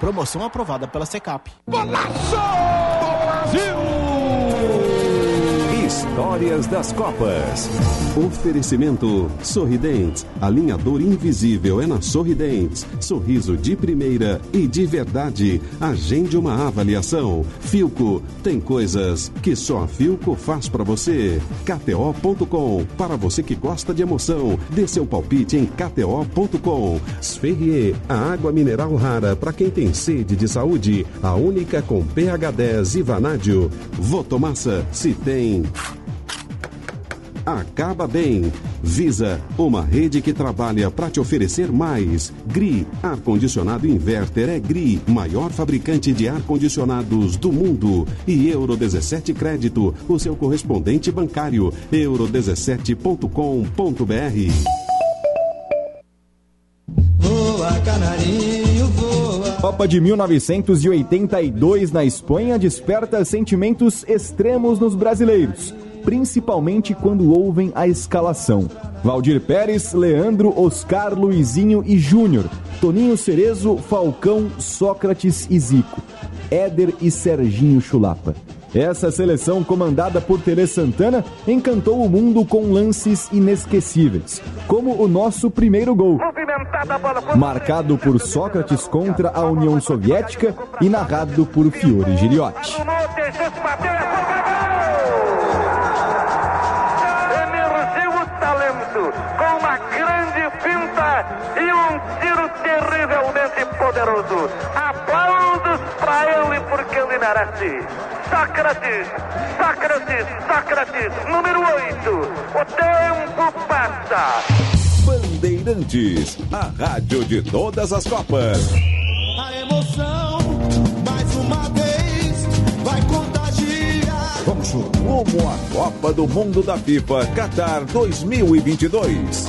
S16: Promoção aprovada pela Secap.
S9: Golaço Brasil! Histórias das Copas. Oferecimento Sorridentes. Alinhador invisível é na Sorridentes. Sorriso de primeira e de verdade. Agende uma avaliação. Filco tem coisas que só a Filco faz para você. KTO.com. Para você que gosta de emoção, dê seu palpite em KTO.com. Sferrier, a água mineral rara para quem tem sede de saúde. A única com pH 10 e vanádio. Votomassa, se tem acaba bem. Visa, uma rede que trabalha para te oferecer mais. GRI, ar-condicionado inverter é GRI, maior fabricante de ar-condicionados do mundo. E Euro 17 Crédito, o seu correspondente bancário. euro17.com.br.
S18: Voa, canarinho, voa. Copa de 1982 na Espanha desperta sentimentos extremos nos brasileiros principalmente quando ouvem a escalação. Valdir Pérez, Leandro, Oscar, Luizinho e Júnior, Toninho Cerezo, Falcão, Sócrates e Zico, Éder e Serginho Chulapa. Essa seleção, comandada por Tele Santana, encantou o mundo com lances inesquecíveis, como o nosso primeiro gol, marcado por Sócrates contra a União Soviética e narrado por Fiore Giliotti.
S19: E um tiro terrivelmente poderoso. Aplausos para ele porque ele merece. Sócrates, Sócrates, Sócrates, número 8. O tempo passa.
S9: Bandeirantes, a rádio de todas as Copas.
S18: A emoção, mais uma vez, vai contagiar.
S9: Vamos rumo à Copa do Mundo da FIFA Qatar 2022.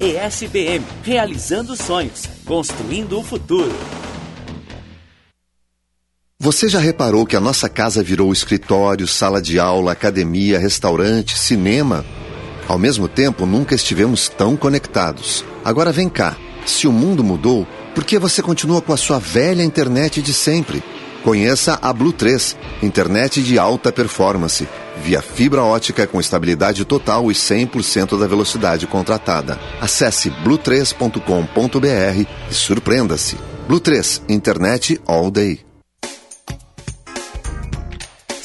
S20: ESBM, realizando sonhos, construindo o futuro.
S21: Você já reparou que a nossa casa virou escritório, sala de aula, academia, restaurante, cinema? Ao mesmo tempo, nunca estivemos tão conectados. Agora vem cá. Se o mundo mudou, por que você continua com a sua velha internet de sempre? Conheça a Blue 3, internet de alta performance, via fibra ótica com estabilidade total e 100% da velocidade contratada. Acesse blue3.com.br e surpreenda-se. Blue 3, internet all day.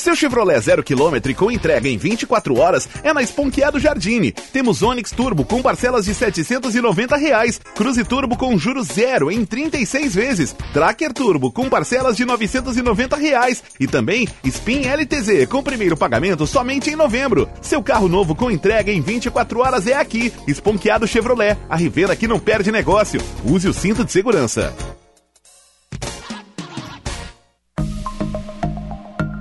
S3: Seu Chevrolet zero quilômetro com entrega em 24 horas é na Esponqueado Jardine. Temos Onix Turbo com parcelas de 790 reais, Cruze Turbo com juros zero em 36 vezes, Tracker Turbo com parcelas de 990 reais e também Spin LTZ com primeiro pagamento somente em novembro. Seu carro novo com entrega em 24 horas é aqui. Esponqueado Chevrolet, a revenda que não perde negócio. Use o cinto de segurança.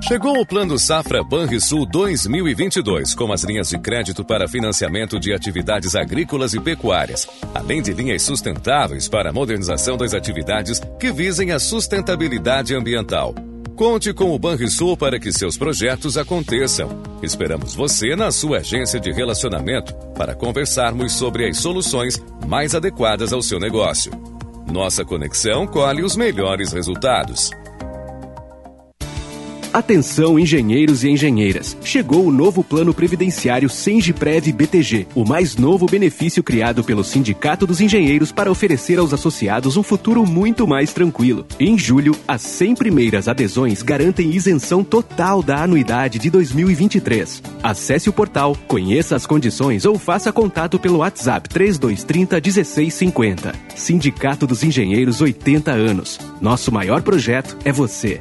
S22: Chegou o Plano Safra Banrisul 2022, com as linhas de crédito para financiamento de atividades agrícolas e pecuárias, além de linhas sustentáveis para a modernização das atividades que visem a sustentabilidade ambiental. Conte com o Banrisul para que seus projetos aconteçam. Esperamos você na sua agência de relacionamento para conversarmos sobre as soluções mais adequadas ao seu negócio. Nossa conexão colhe os melhores resultados.
S23: Atenção, engenheiros e engenheiras. Chegou o novo plano previdenciário Sengiprev BTG, o mais novo benefício criado pelo Sindicato dos Engenheiros para oferecer aos associados um futuro muito mais tranquilo. Em julho, as 100 primeiras adesões garantem isenção total da anuidade de 2023. Acesse o portal, conheça as condições ou faça contato pelo WhatsApp 3230 1650. Sindicato dos Engenheiros 80 anos. Nosso maior projeto é você.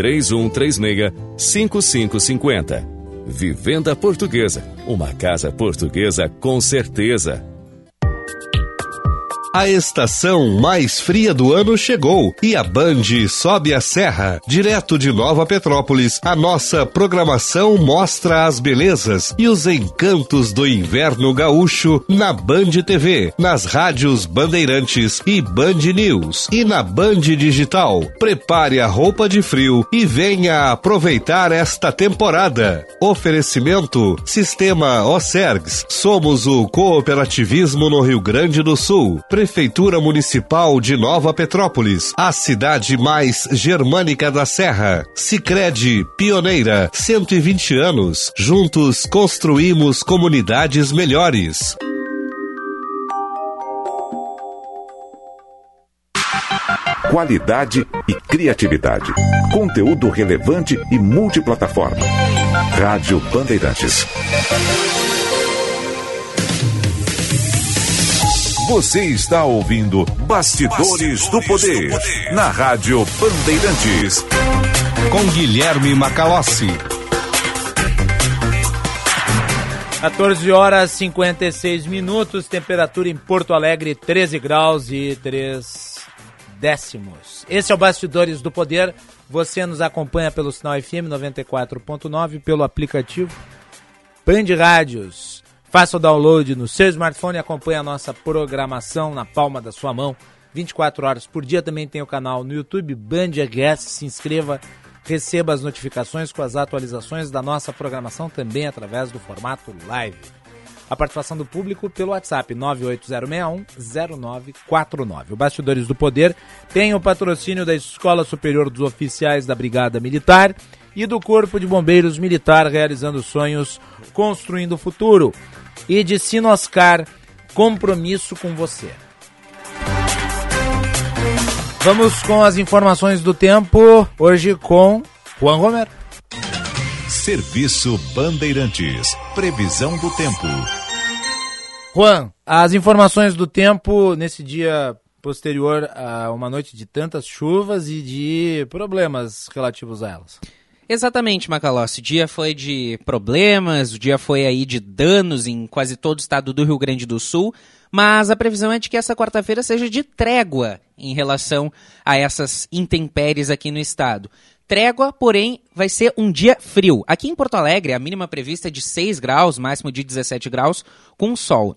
S22: 3136 5550. Vivenda Portuguesa. Uma casa portuguesa com certeza.
S24: A estação mais fria do ano chegou e a Band sobe a serra. Direto de Nova Petrópolis, a nossa programação mostra as belezas e os encantos do inverno gaúcho na Band TV, nas rádios Bandeirantes e Band News e na Band Digital. Prepare a roupa de frio e venha aproveitar esta temporada. Oferecimento Sistema Osergs. Somos o cooperativismo no Rio Grande do Sul. Prefeitura Municipal de Nova Petrópolis, a cidade mais germânica da Serra. Sicredi pioneira, 120 anos. Juntos construímos comunidades melhores.
S25: Qualidade e criatividade. Conteúdo relevante e multiplataforma. Rádio Bandeirantes. Você está ouvindo Bastidores, Bastidores do, poder, do Poder na Rádio Bandeirantes.
S24: Com Guilherme Macalossi.
S1: 14 horas 56 minutos, temperatura em Porto Alegre 13 graus e 3 décimos. Esse é o Bastidores do Poder. Você nos acompanha pelo sinal FM 94.9, pelo aplicativo Band Rádios. Faça o download no seu smartphone e acompanhe a nossa programação na palma da sua mão. 24 horas por dia. Também tem o canal no YouTube Band RS. Se inscreva, receba as notificações com as atualizações da nossa programação também através do formato live. A participação do público pelo WhatsApp 980610949. O Bastidores do Poder tem o patrocínio da Escola Superior dos Oficiais da Brigada Militar e do Corpo de Bombeiros Militar realizando sonhos, construindo o futuro. E de Sinoscar, compromisso com você. Vamos com as informações do tempo, hoje com Juan Romero.
S25: Serviço Bandeirantes. Previsão do tempo.
S1: Juan, as informações do tempo nesse dia posterior a uma noite de tantas chuvas e de problemas relativos a elas.
S4: Exatamente, Macalossi. O dia foi de problemas, o dia foi aí de danos em quase todo o estado do Rio Grande do Sul, mas a previsão é de que essa quarta-feira seja de trégua em relação a essas intempéries aqui no estado. Trégua, porém, vai ser um dia frio. Aqui em Porto Alegre, a mínima prevista é de 6 graus, máximo de 17 graus, com sol.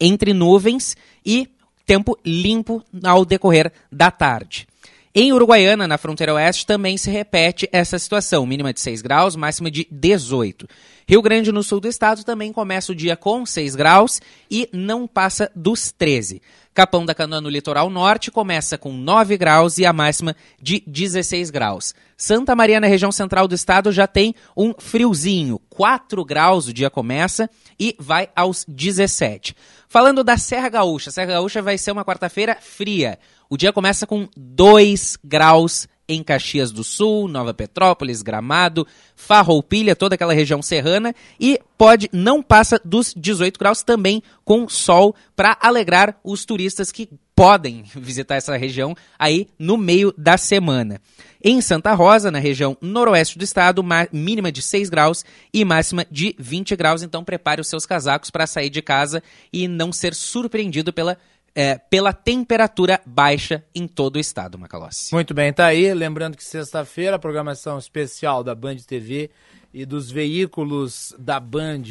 S4: Entre nuvens e tempo limpo ao decorrer da tarde. Em Uruguaiana, na fronteira oeste, também se repete essa situação, mínima de 6 graus, máxima de 18. Rio Grande no sul do estado também começa o dia com 6 graus e não passa dos 13. Capão da Canoa no litoral norte começa com 9 graus e a máxima de 16 graus. Santa Maria na região central do estado já tem um friozinho, 4 graus o dia começa e vai aos 17. Falando da Serra Gaúcha, Serra Gaúcha vai ser uma quarta-feira fria. O dia começa com 2 graus em Caxias do Sul, Nova Petrópolis, Gramado, Farroupilha, toda aquela região serrana e pode não passa dos 18 graus também com sol para alegrar os turistas que podem visitar essa região aí no meio da semana. Em Santa Rosa, na região noroeste do estado, mínima de 6 graus e máxima de 20 graus, então prepare os seus casacos para sair de casa e não ser surpreendido pela é, pela temperatura baixa em todo o estado, Macalossi.
S1: Muito bem, tá aí. Lembrando que sexta-feira, a programação especial da Band TV e dos veículos da Band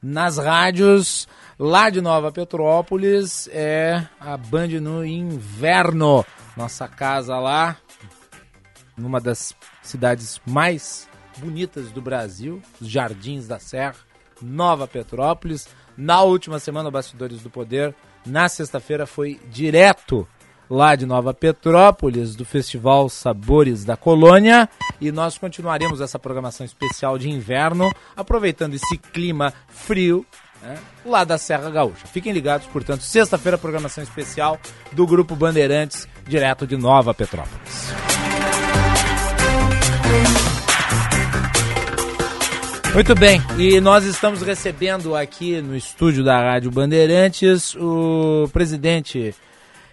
S1: nas rádios lá de Nova Petrópolis é a Band no inverno. Nossa casa lá, numa das cidades mais bonitas do Brasil, os Jardins da Serra, Nova Petrópolis. Na última semana, Bastidores do Poder, na sexta-feira, foi direto lá de Nova Petrópolis, do Festival Sabores da Colônia. E nós continuaremos essa programação especial de inverno, aproveitando esse clima frio né, lá da Serra Gaúcha. Fiquem ligados, portanto, sexta-feira, programação especial do Grupo Bandeirantes, direto de Nova Petrópolis. Muito bem, e nós estamos recebendo aqui no estúdio da Rádio Bandeirantes o presidente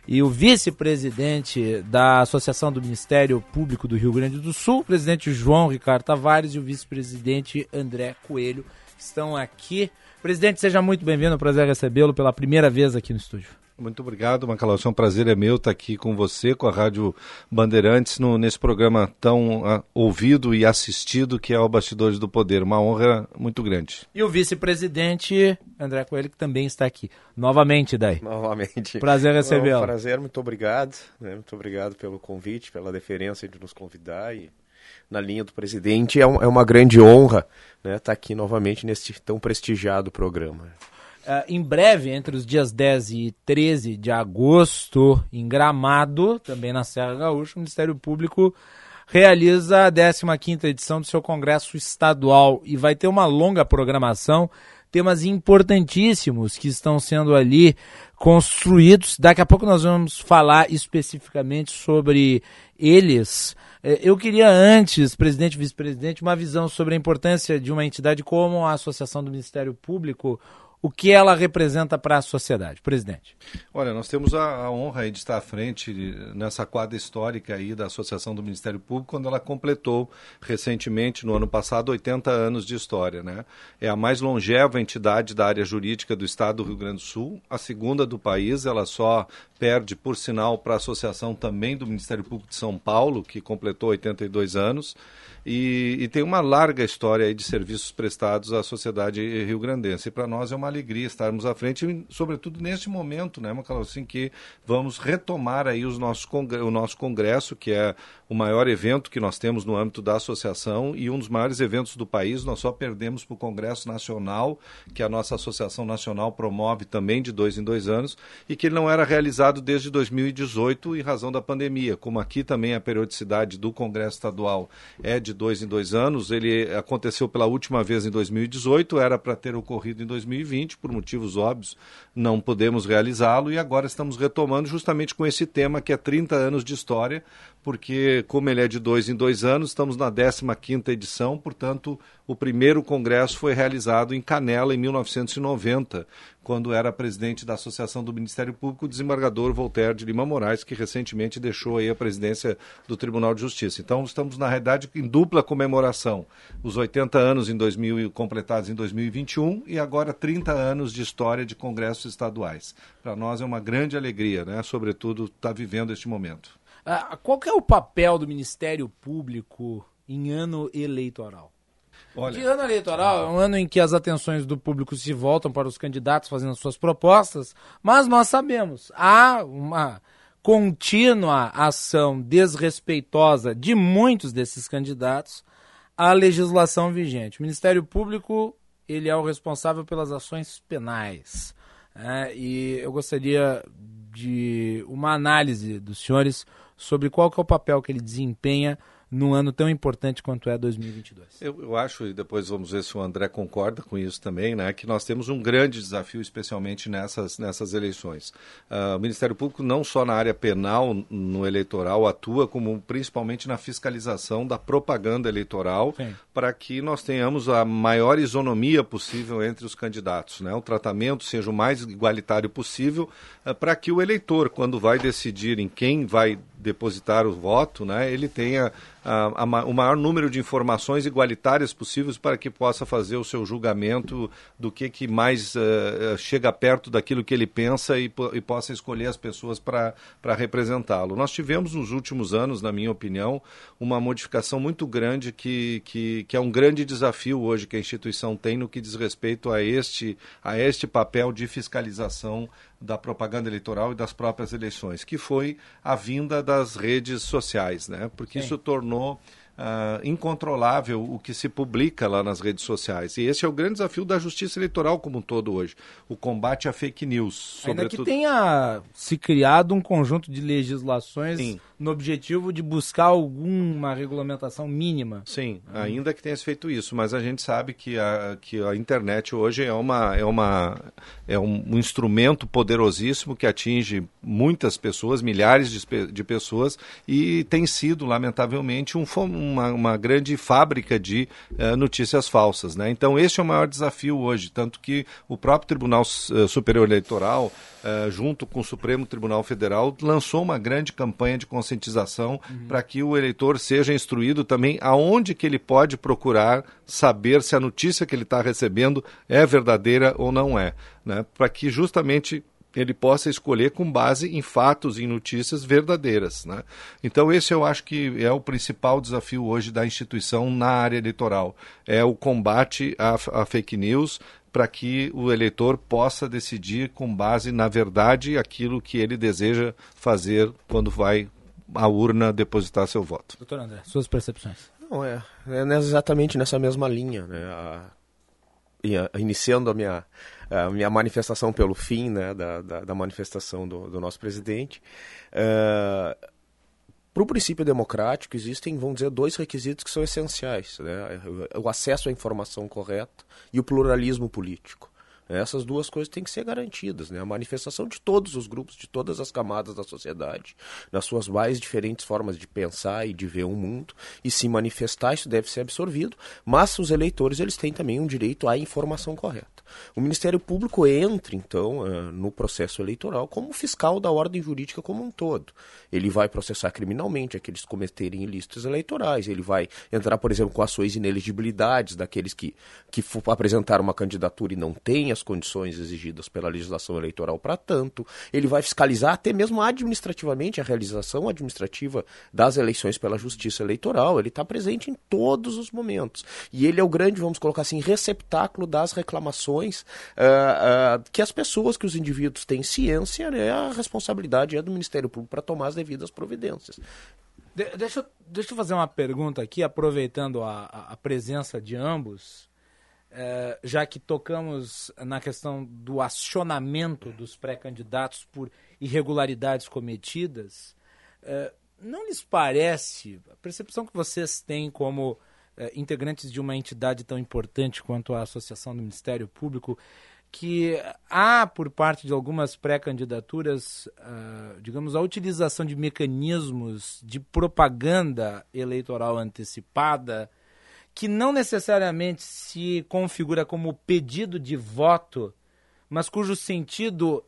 S1: e o vice-presidente da Associação do Ministério Público do Rio Grande do Sul, o presidente João Ricardo Tavares e o vice-presidente André Coelho, que estão aqui. Presidente, seja muito bem-vindo, é um prazer recebê-lo pela primeira vez aqui no estúdio.
S26: Muito obrigado, Macalossi. É um prazer é meu estar aqui com você, com a Rádio Bandeirantes, no, nesse programa tão uh, ouvido e assistido que é o Bastidores do Poder. Uma honra muito grande.
S1: E o vice-presidente André Coelho, que também está aqui. Novamente, Daí.
S27: Novamente.
S1: Prazer recebê-lo.
S27: É um prazer, muito obrigado. Né? Muito obrigado pelo convite, pela deferência de nos convidar e na linha do presidente. É, um, é uma grande honra né, estar aqui novamente neste tão prestigiado programa.
S1: Uh, em breve, entre os dias 10 e 13 de agosto, em Gramado, também na Serra Gaúcha, o Ministério Público realiza a 15ª edição do seu Congresso Estadual e vai ter uma longa programação, temas importantíssimos que estão sendo ali construídos. Daqui a pouco nós vamos falar especificamente sobre eles. Eh, eu queria antes, presidente e vice-presidente, uma visão sobre a importância de uma entidade como a Associação do Ministério Público, o que ela representa para a sociedade. Presidente.
S26: Olha, nós temos a, a, honra de estar à frente nessa quadra histórica aí da Associação do Ministério Público, quando ela completou recentemente, no ano passado, 80 anos de história. Né? É a mais longeva entidade da área jurídica do Estado do Rio Grande do Sul, a segunda do país, ela só perde, por sinal, para a Associação também do Ministério Público de São Paulo, que completou 82 anos. E, e, tem uma larga história de serviços prestados à sociedade rio-grandense. E para nós é uma alegria estarmos à frente, sobretudo neste momento, né, Macalão, assim que vamos retomar aí os nossos o nosso congresso, que é o maior evento que nós temos no âmbito da associação e um dos maiores eventos do país. Nós só perdemos para o Congresso Nacional, que a nossa Associação Nacional promove também de dois em dois anos, e que ele não era realizado desde 2018 em razão da pandemia. Como aqui também a periodicidade do Congresso Estadual é de dois em dois anos, ele aconteceu pela última vez em 2018, era para ter ocorrido em 2020, por motivos óbvios, não podemos realizá-lo, e agora estamos retomando justamente com esse tema que é 30 anos de história, porque como ele é de dois em dois anos, estamos na 15ª edição, portanto, o primeiro congresso foi realizado em Canela, em 1990, quando era presidente da Associação do Ministério Público, o desembargador Voltaire de Lima Moraes, que recentemente deixou aí a presidência do Tribunal de Justiça. Então, estamos, na realidade, em dupla comemoração. Os 80 anos em 2000, completados em 2021 e agora 30 anos de história de congressos estaduais. Para nós é uma grande alegria, né? sobretudo, estar tá vivendo este momento.
S1: Ah, qual é o papel do Ministério Público em ano eleitoral? Olha, de ano eleitoral é um ano em que as atenções do público se voltam para os candidatos fazendo suas propostas, mas nós sabemos, há uma contínua ação desrespeitosa de muitos desses candidatos à legislação vigente. O Ministério Público ele é o responsável pelas ações penais. É, e eu gostaria de uma análise dos senhores sobre qual que é o papel que ele desempenha num ano tão importante quanto é 2022.
S26: Eu, eu, acho, e depois vamos ver se o André concorda com isso também, né, que nós temos um grande desafio, especialmente nessas, nessas eleições. Uh, o Ministério Público, não só na área penal, no eleitoral, atua como principalmente na fiscalização da propaganda eleitoral, para que nós tenhamos a maior isonomia possível entre os candidatos, né, o tratamento seja o mais igualitário possível, uh, para que o eleitor, quando vai decidir em quem vai depositar o voto, né, ele tenha a, a, o maior número de informações igualitárias possíveis para que possa fazer o seu julgamento do que, que mais uh, chega perto daquilo que ele pensa e, e possa escolher as pessoas para representá-lo. Nós tivemos nos últimos anos, na minha opinião, uma modificação muito grande que, que, que é um grande desafio hoje que a instituição tem no que diz respeito a este, a este papel de fiscalização da propaganda eleitoral e das próprias eleições, que foi a vinda das redes sociais, né? Porque Sim. isso tornou uh, incontrolável o que se publica lá nas redes sociais. E esse é o grande desafio da justiça eleitoral como um todo hoje, o combate à fake news.
S1: Ainda sobretudo... que tenha se criado um conjunto de legislações Sim no objetivo de buscar alguma regulamentação mínima.
S26: Sim, ainda que tenha se feito isso, mas a gente sabe que a, que a internet hoje é, uma, é, uma, é um, um instrumento poderosíssimo que atinge muitas pessoas, milhares de, de pessoas, e tem sido, lamentavelmente, um, uma, uma grande fábrica de uh, notícias falsas. Né? Então, esse é o maior desafio hoje, tanto que o próprio Tribunal uh, Superior Eleitoral, uh, junto com o Supremo Tribunal Federal, lançou uma grande campanha de conscientização uhum. para que o eleitor seja instruído também aonde que ele pode procurar saber se a notícia que ele está recebendo é verdadeira ou não é, né? Para que justamente ele possa escolher com base em fatos, em notícias verdadeiras. Né? Então, esse eu acho que é o principal desafio hoje da instituição na área eleitoral: é o combate à, à fake news para que o eleitor possa decidir com base na verdade aquilo que ele deseja fazer quando vai a urna depositar seu voto.
S1: Doutor André, suas percepções.
S27: Não, é, é exatamente nessa mesma linha. Né? A, a, iniciando a minha, a minha manifestação pelo fim né, da, da, da manifestação do, do, nosso presidente. Uh, para o princípio democrático existem, vamos dizer, dois requisitos que são essenciais: né? o acesso à informação correta e o pluralismo político. Essas duas coisas têm que ser garantidas, né? A manifestação de todos os grupos, de todas as camadas da sociedade, nas suas mais diferentes formas de pensar e de ver o mundo, e se manifestar, isso deve ser absorvido, mas os eleitores eles têm também um direito à informação correta. O Ministério Público entra, então, eh, no processo eleitoral como fiscal da ordem jurídica como um todo. Ele vai processar criminalmente aqueles que cometerem ilícitos eleitorais, ele vai entrar, por exemplo, com ações ineligibilidades daqueles que, que apresentaram uma candidatura e não têm as condições exigidas pela legislação eleitoral para tanto, ele vai fiscalizar até mesmo administrativamente a realização administrativa das eleições pela justiça eleitoral, ele está presente em todos os momentos. E ele é o grande, vamos colocar assim, receptáculo das reclamações uh, uh, que as pessoas, que os indivíduos têm ciência, né, a responsabilidade é do Ministério Público para tomar as devidas providências.
S1: De deixa, deixa eu fazer uma pergunta aqui, aproveitando a, a presença de ambos. É, já que tocamos na questão do acionamento dos pré-candidatos por irregularidades cometidas, é, não lhes parece, a percepção que vocês têm como eh, integrantes de uma entidade tão importante quanto a Associação do Ministério Público, que há por parte de algumas pré-candidaturas, digamos, a utilização de mecanismos de propaganda eleitoral antecipada, que não necessariamente se configura como pedido de voto, mas cujo sentido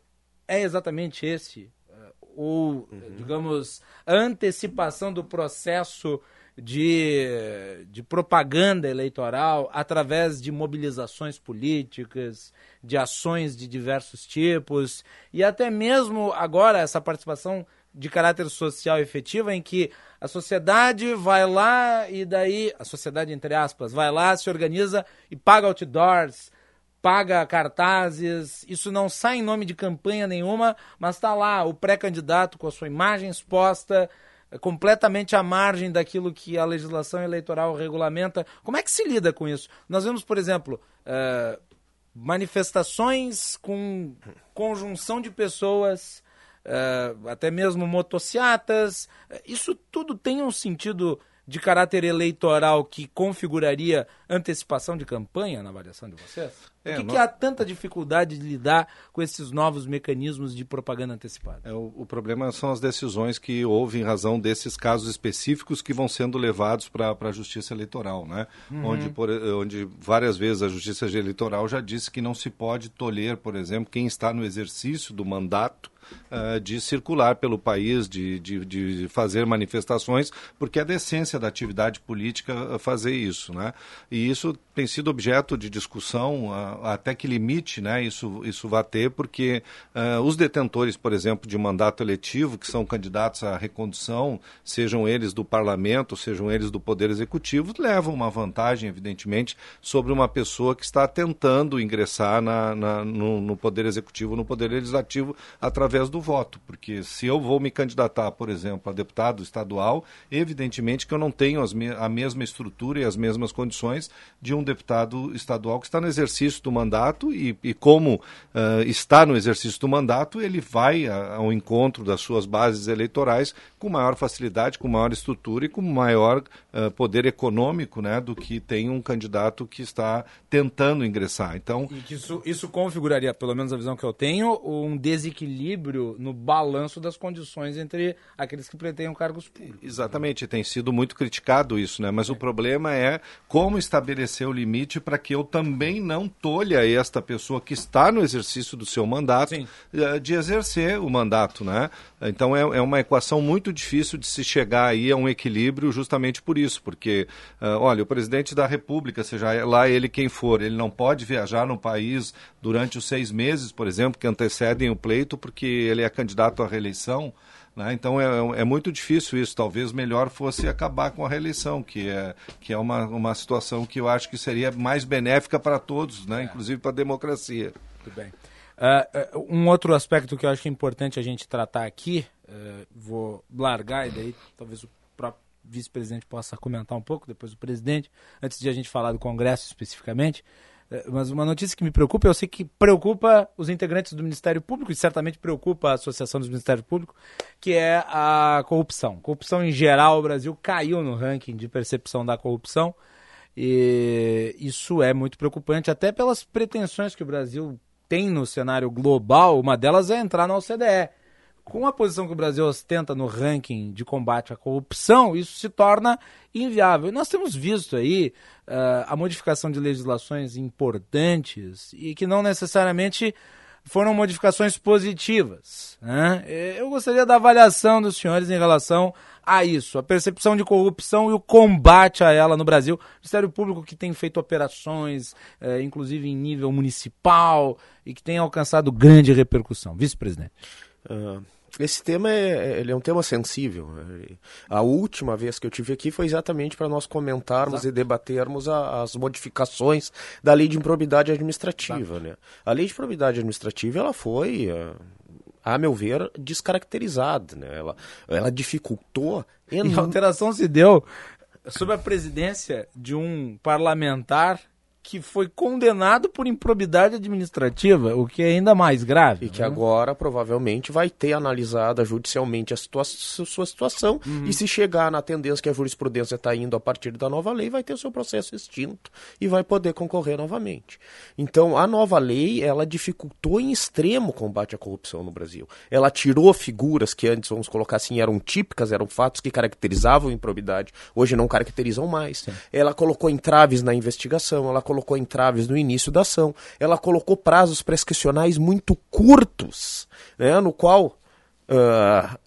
S1: é exatamente esse, uh, ou, uhum. digamos, antecipação do processo de, de propaganda eleitoral através de mobilizações políticas, de ações de diversos tipos e até mesmo agora essa participação de caráter social efetiva em que a sociedade vai lá e daí a sociedade entre aspas vai lá se organiza e paga outdoors paga cartazes isso não sai em nome de campanha nenhuma mas está lá o pré-candidato com a sua imagem exposta completamente à margem daquilo que a legislação eleitoral regulamenta. Como é que se lida com isso? Nós vemos, por exemplo, uh, manifestações com conjunção de pessoas, uh, até mesmo motocicletas. Isso tudo tem um sentido de caráter eleitoral que configuraria antecipação de campanha na avaliação de vocês? É, Por que, que, há tanta dificuldade de lidar com esses novos mecanismos de propaganda antecipada?
S26: É, o, o, problema são as decisões que houve em razão desses casos específicos que vão sendo levados para a Justiça Eleitoral, né? Uhum. Onde, por, onde várias vezes a Justiça Eleitoral já disse que não se pode tolher, por exemplo, quem está no exercício do mandato uh, de circular pelo país, de, de, de, fazer manifestações, porque é da essência da atividade política fazer isso. Né? E isso tem sido objeto de discussão uh, até que limite né, isso, isso vai ter, porque uh, os detentores, por exemplo, de mandato eletivo, que são candidatos à recondução, sejam eles do parlamento, sejam eles do Poder Executivo, levam uma vantagem, evidentemente, sobre uma pessoa que está tentando ingressar na, na, no, no, Poder Executivo, no Poder Legislativo, através do voto. Porque se eu vou me candidatar, por exemplo, a deputado estadual, evidentemente que eu não tenho me a mesma estrutura e as mesmas condições de um deputado estadual que está no exercício do mandato e, e como uh, está no exercício do mandato, ele vai a, ao encontro das suas bases eleitorais com maior facilidade, com maior estrutura e com maior uh, poder econômico né, do que tem um candidato que está tentando ingressar. Então,
S1: isso, isso configuraria, pelo menos a visão que eu tenho, um desequilíbrio no balanço das condições entre aqueles que pretendem cargos públicos.
S26: Exatamente, tem sido muito criticado isso, né? mas é. o problema é como estabelecer o limite para que eu também não tolha esta pessoa que está no exercício do seu mandato Sim. Eh, de exercer o mandato. Né? Então é, é uma equação muito difícil de se chegar aí a um equilíbrio justamente por isso, porque, uh, olha, o presidente da República, seja lá ele quem for, ele não pode viajar no país durante os seis meses, por exemplo, que antecedem o pleito, porque ele é candidato à reeleição. Né? Então é, é muito difícil isso. Talvez melhor fosse acabar com a reeleição, que é, que é uma, uma situação que eu acho que seria mais benéfica para todos, né? É. inclusive para a democracia.
S1: Muito bem. Uh, um outro aspecto que eu acho importante a gente tratar aqui, uh, vou largar e daí talvez o próprio vice-presidente possa comentar um pouco, depois o presidente, antes de a gente falar do Congresso especificamente. Uh, mas uma notícia que me preocupa, eu sei que preocupa os integrantes do Ministério Público e certamente preocupa a Associação dos Ministérios Públicos, que é a corrupção. Corrupção em geral, o Brasil caiu no ranking de percepção da corrupção. E isso é muito preocupante, até pelas pretensões que o Brasil tem no cenário global, uma delas é entrar na OCDE. Com a posição que o Brasil ostenta no ranking de combate à corrupção, isso se torna inviável. Nós temos visto aí uh, a modificação de legislações importantes e que não necessariamente foram modificações positivas. Né? Eu gostaria da avaliação dos senhores em relação a isso, a percepção de corrupção e o combate a ela no Brasil. O Ministério Público que tem feito operações, eh, inclusive em nível municipal, e que tem alcançado grande repercussão. Vice-presidente.
S27: Uh, esse tema é, ele é um tema sensível. A última vez que eu tive aqui foi exatamente para nós comentarmos Exato. e debatermos a, as modificações da lei de improbidade administrativa. Né? A lei de improbidade administrativa ela foi uh, a meu ver, descaracterizada. Né? Ela, ela dificultou.
S1: E a alteração se deu sob a presidência de um parlamentar que foi condenado por improbidade administrativa, o que é ainda mais grave.
S27: E que né? agora provavelmente vai ter analisada judicialmente a situa sua situação uhum. e se chegar na tendência que a jurisprudência está indo a partir da nova lei, vai ter o seu processo extinto e vai poder concorrer novamente. Então, a nova lei, ela dificultou em extremo o combate à corrupção no Brasil. Ela tirou figuras que antes, vamos colocar assim, eram típicas, eram fatos que caracterizavam improbidade, hoje não caracterizam mais. Sim. Ela colocou entraves na investigação, ela colocou entraves no início da ação, ela colocou prazos prescricionais muito curtos, né, no qual uh,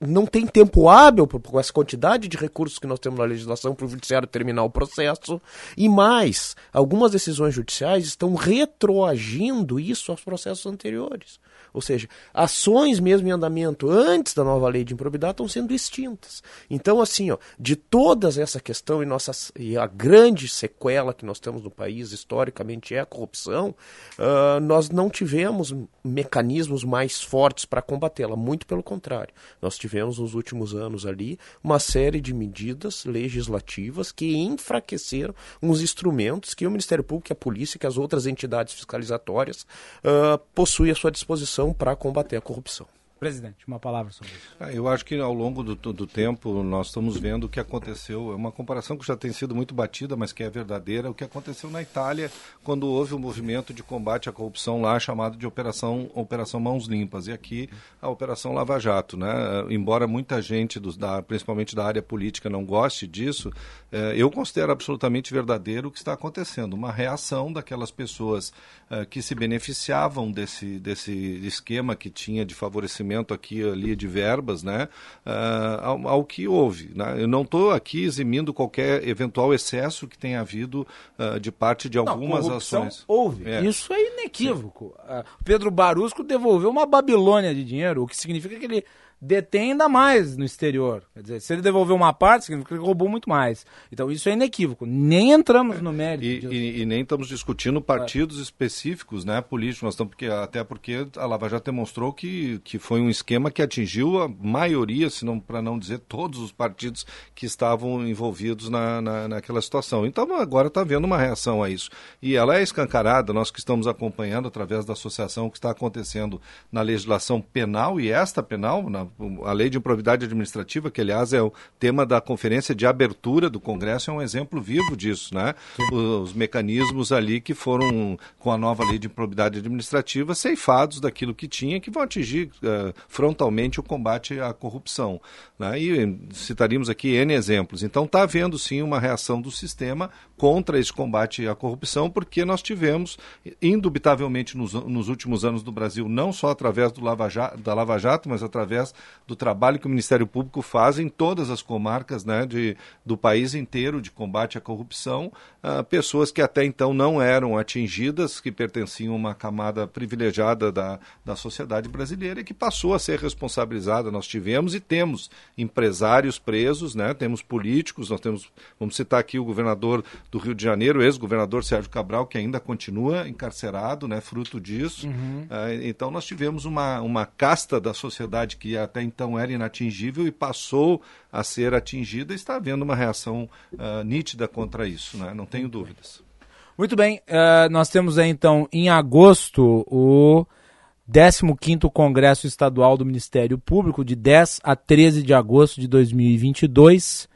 S27: não tem tempo hábil com essa quantidade de recursos que nós temos na legislação para o judiciário terminar o processo. E mais, algumas decisões judiciais estão retroagindo isso aos processos anteriores. Ou seja, ações mesmo em andamento antes da nova lei de improbidade estão sendo extintas. Então, assim, ó, de todas essa questão e, nossas, e a grande sequela que nós temos no país, historicamente, é a corrupção, uh, nós não tivemos mecanismos mais fortes para combatê-la. Muito pelo contrário. Nós tivemos nos últimos anos ali uma série de medidas legislativas que enfraqueceram uns instrumentos que o Ministério Público, a polícia, que as outras entidades fiscalizatórias uh, possuem à sua disposição para combater a corrupção.
S1: Presidente, uma palavra sobre isso.
S26: Ah, eu acho que ao longo do, do tempo nós estamos vendo o que aconteceu. É uma comparação que já tem sido muito batida, mas que é verdadeira. O que aconteceu na Itália quando houve o um movimento de combate à corrupção lá chamado de Operação, Operação Mãos Limpas. E aqui a Operação Lava Jato. Né? Embora muita gente, dos, da, principalmente da área política, não goste disso, eh, eu considero absolutamente verdadeiro o que está acontecendo. Uma reação daquelas pessoas eh, que se beneficiavam desse, desse esquema que tinha de favorecimento aqui ali de verbas, né, uh, ao, ao, que houve. Né? Eu não estou aqui eximindo qualquer eventual excesso que tenha havido uh, de parte de algumas
S1: não,
S26: ações.
S1: Houve. É. Isso é inequívoco. Uh, Pedro Barusco devolveu uma Babilônia de dinheiro, o que significa que ele detém ainda mais no exterior. Quer dizer, se ele devolveu uma parte, significa que ele roubou muito mais. Então isso é inequívoco. Nem entramos no mérito.
S26: E, e, e nem estamos discutindo partidos é. específicos, né, políticos. Nós estamos porque até porque a Lava Jato demonstrou que, que foi um esquema que atingiu a maioria, se não para não dizer todos os partidos que estavam envolvidos na, na naquela situação. Então agora está havendo uma reação a isso. E ela é escancarada. Nós que estamos acompanhando através da associação o que está acontecendo na legislação penal e esta penal na a lei de improvidade administrativa, que aliás é o tema da conferência de abertura do Congresso, é um exemplo vivo disso, né? Os, os mecanismos ali que foram, com a nova lei de improbidade administrativa, ceifados daquilo que tinha, que vão atingir uh, frontalmente o combate à corrupção. Né? E citaríamos aqui N exemplos. Então está havendo sim uma reação do sistema contra esse combate à corrupção, porque nós tivemos, indubitavelmente, nos, nos últimos anos do Brasil, não só através do Lava Jato, da Lava Jato, mas através do trabalho que o Ministério Público faz em todas as comarcas né, de, do país inteiro de combate à corrupção, uh, pessoas que até então não eram atingidas, que pertenciam a uma camada privilegiada da, da sociedade brasileira e que passou a ser responsabilizada. Nós tivemos e temos empresários presos, né, temos políticos, nós temos, vamos citar aqui o governador do Rio de Janeiro, ex-governador Sérgio Cabral, que ainda continua encarcerado, né, fruto disso. Uhum. Uh, então nós tivemos uma, uma casta da sociedade que até então era inatingível e passou a ser atingida. Está havendo uma reação uh, nítida contra isso, né? não tenho dúvidas.
S1: Muito bem, uh, nós temos aí, então em agosto o 15º Congresso Estadual do Ministério Público, de 10 a 13 de agosto de 2022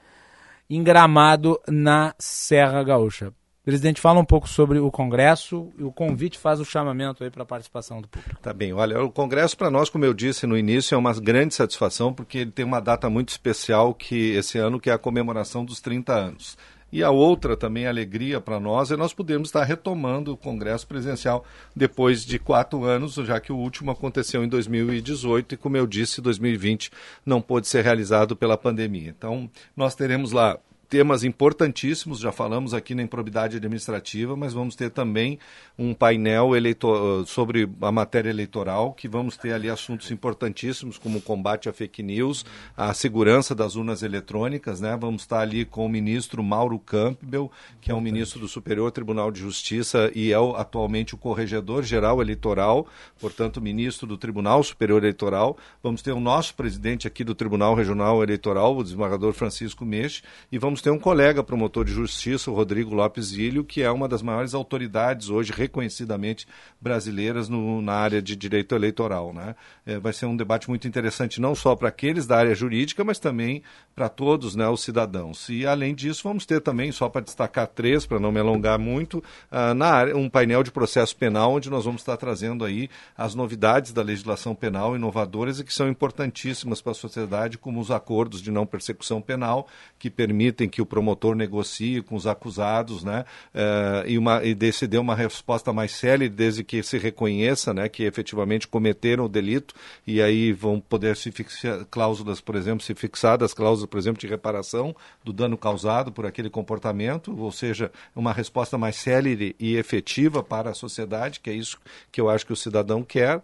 S1: em Gramado, na Serra Gaúcha. Presidente, fala um pouco sobre o Congresso e o convite faz o chamamento aí para a participação do público.
S26: Tá bem, olha, o Congresso para nós, como eu disse no início, é uma grande satisfação porque ele tem uma data muito especial que esse ano que é a comemoração dos 30 anos. E a outra também alegria para nós é nós podermos estar retomando o Congresso Presencial depois de quatro anos, já que o último aconteceu em 2018 e, como eu disse, 2020 não pôde ser realizado pela pandemia. Então, nós teremos lá temas importantíssimos, já falamos aqui na improbidade administrativa, mas vamos ter também um painel eleitor, sobre a matéria eleitoral, que vamos ter ali assuntos importantíssimos, como o combate à fake news, a segurança das urnas eletrônicas, né? Vamos estar ali com o ministro Mauro Campbell, que é um ministro do Superior Tribunal de Justiça e é o, atualmente o corregedor geral eleitoral, portanto, ministro do Tribunal Superior Eleitoral. Vamos ter o nosso presidente aqui do Tribunal Regional Eleitoral, o desembargador Francisco Mexe, e vamos tem um colega promotor de justiça, o Rodrigo Lopes Ilho, que é uma das maiores autoridades hoje reconhecidamente brasileiras no, na área de direito eleitoral. Né? É, vai ser um debate muito interessante, não só para aqueles da área jurídica, mas também para todos né, os cidadãos. E, além disso, vamos ter também, só para destacar três, para não me alongar muito, uh, na área, um painel de processo penal, onde nós vamos estar trazendo aí as novidades da legislação penal inovadoras e que são importantíssimas para a sociedade, como os acordos de não persecução penal, que permitem que o promotor negocie com os acusados, né? Uh, e, uma, e uma resposta mais séria desde que se reconheça, né, que efetivamente cometeram o delito e aí vão poder se fixar cláusulas, por exemplo, se fixadas cláusulas, por exemplo, de reparação do dano causado por aquele comportamento, ou seja, uma resposta mais célere e efetiva para a sociedade, que é isso que eu acho que o cidadão quer, uh,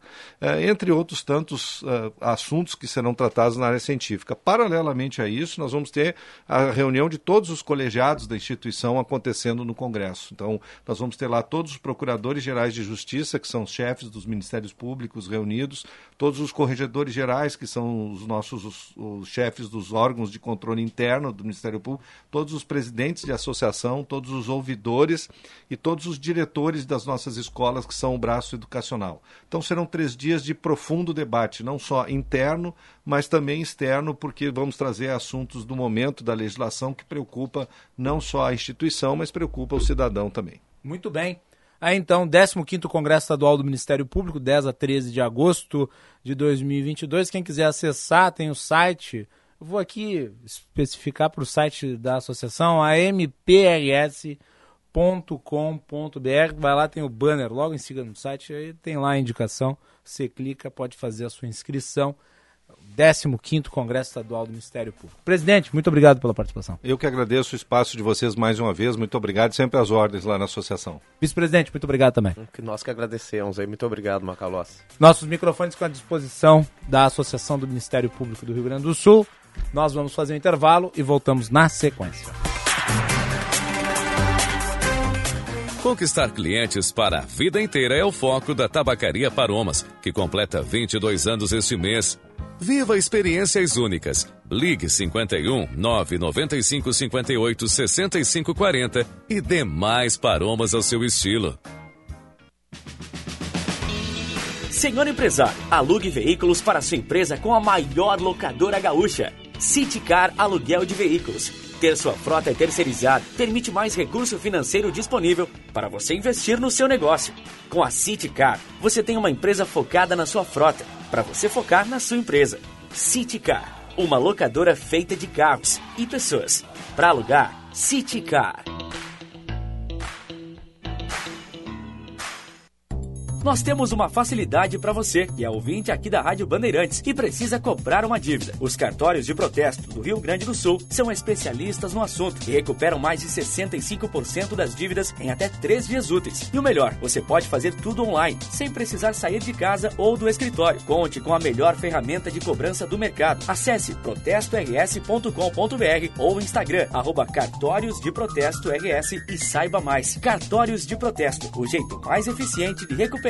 S26: entre outros tantos uh, assuntos que serão tratados na área científica. Paralelamente a isso, nós vamos ter a reunião de todos os colegiados da instituição acontecendo no Congresso. Então, nós vamos ter lá todos os procuradores gerais de justiça, que são os chefes dos ministérios públicos reunidos, todos os corregedores gerais, que são os nossos os, os chefes dos órgãos de controle interno do Ministério Público, todos os presidentes de associação, todos os ouvidores e todos os diretores das nossas escolas, que são o braço educacional. Então, serão três dias de profundo debate, não só interno, mas também externo, porque vamos trazer assuntos do momento da legislação que preocupa não só a instituição, mas preocupa o cidadão também.
S1: Muito bem. Aí então, 15º Congresso Estadual do Ministério Público, 10 a 13 de agosto de 2022. Quem quiser acessar, tem o site. Eu vou aqui especificar para o site da associação, a mprs.com.br. Vai lá, tem o banner logo em seguida no site, aí tem lá a indicação. Você clica, pode fazer a sua inscrição. 15º Congresso Estadual do Ministério Público. Presidente, muito obrigado pela participação.
S26: Eu que agradeço o espaço de vocês mais uma vez. Muito obrigado. Sempre às ordens lá na associação.
S1: Vice-presidente, muito obrigado também.
S27: Que nós que agradecemos aí. Muito obrigado, Macalós.
S1: Nossos microfones com a disposição da Associação do Ministério Público do Rio Grande do Sul. Nós vamos fazer um intervalo e voltamos na sequência.
S22: Conquistar clientes para a vida inteira é o foco da Tabacaria Paromas, que completa 22 anos este mês. Viva experiências únicas. Ligue 51 995 58 65 40 e dê mais paromas ao seu estilo.
S20: Senhor empresário, alugue veículos para sua empresa com a maior locadora gaúcha. Citicar Aluguel de Veículos. Ter sua frota terceirizada permite mais recurso financeiro disponível para você investir no seu negócio. Com a Citicar, você tem uma empresa focada na sua frota, para você focar na sua empresa. Citicar, uma locadora feita de carros e pessoas. Para alugar, Citicar. Nós temos uma facilidade para você, que é ouvinte aqui da Rádio Bandeirantes e precisa cobrar uma dívida. Os cartórios de protesto do Rio Grande do Sul são especialistas no assunto e recuperam mais de 65% das dívidas em até três dias úteis. E o melhor, você pode fazer tudo online, sem precisar sair de casa ou do escritório. Conte com a melhor ferramenta de cobrança do mercado. Acesse protestors.com.br ou Instagram, arroba cartórios de protesto RS e saiba mais. Cartórios de protesto, o jeito mais eficiente de recuperar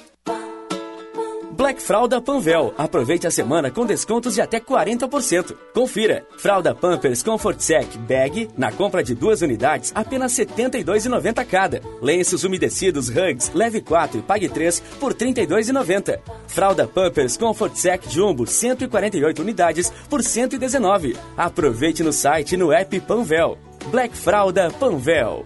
S20: Black Fralda Panvel. Aproveite a semana com descontos de até 40%. Confira. Fralda Pampers Comfort Sec Bag, na compra de duas unidades, apenas R$ 72,90 cada. Lenços umedecidos Hugs, leve 4 e pague 3 por R$ 32,90. Fralda Pampers Comfort Sec Jumbo, 148 unidades por R$ 119. Aproveite no site no app Panvel. Black Fralda Panvel.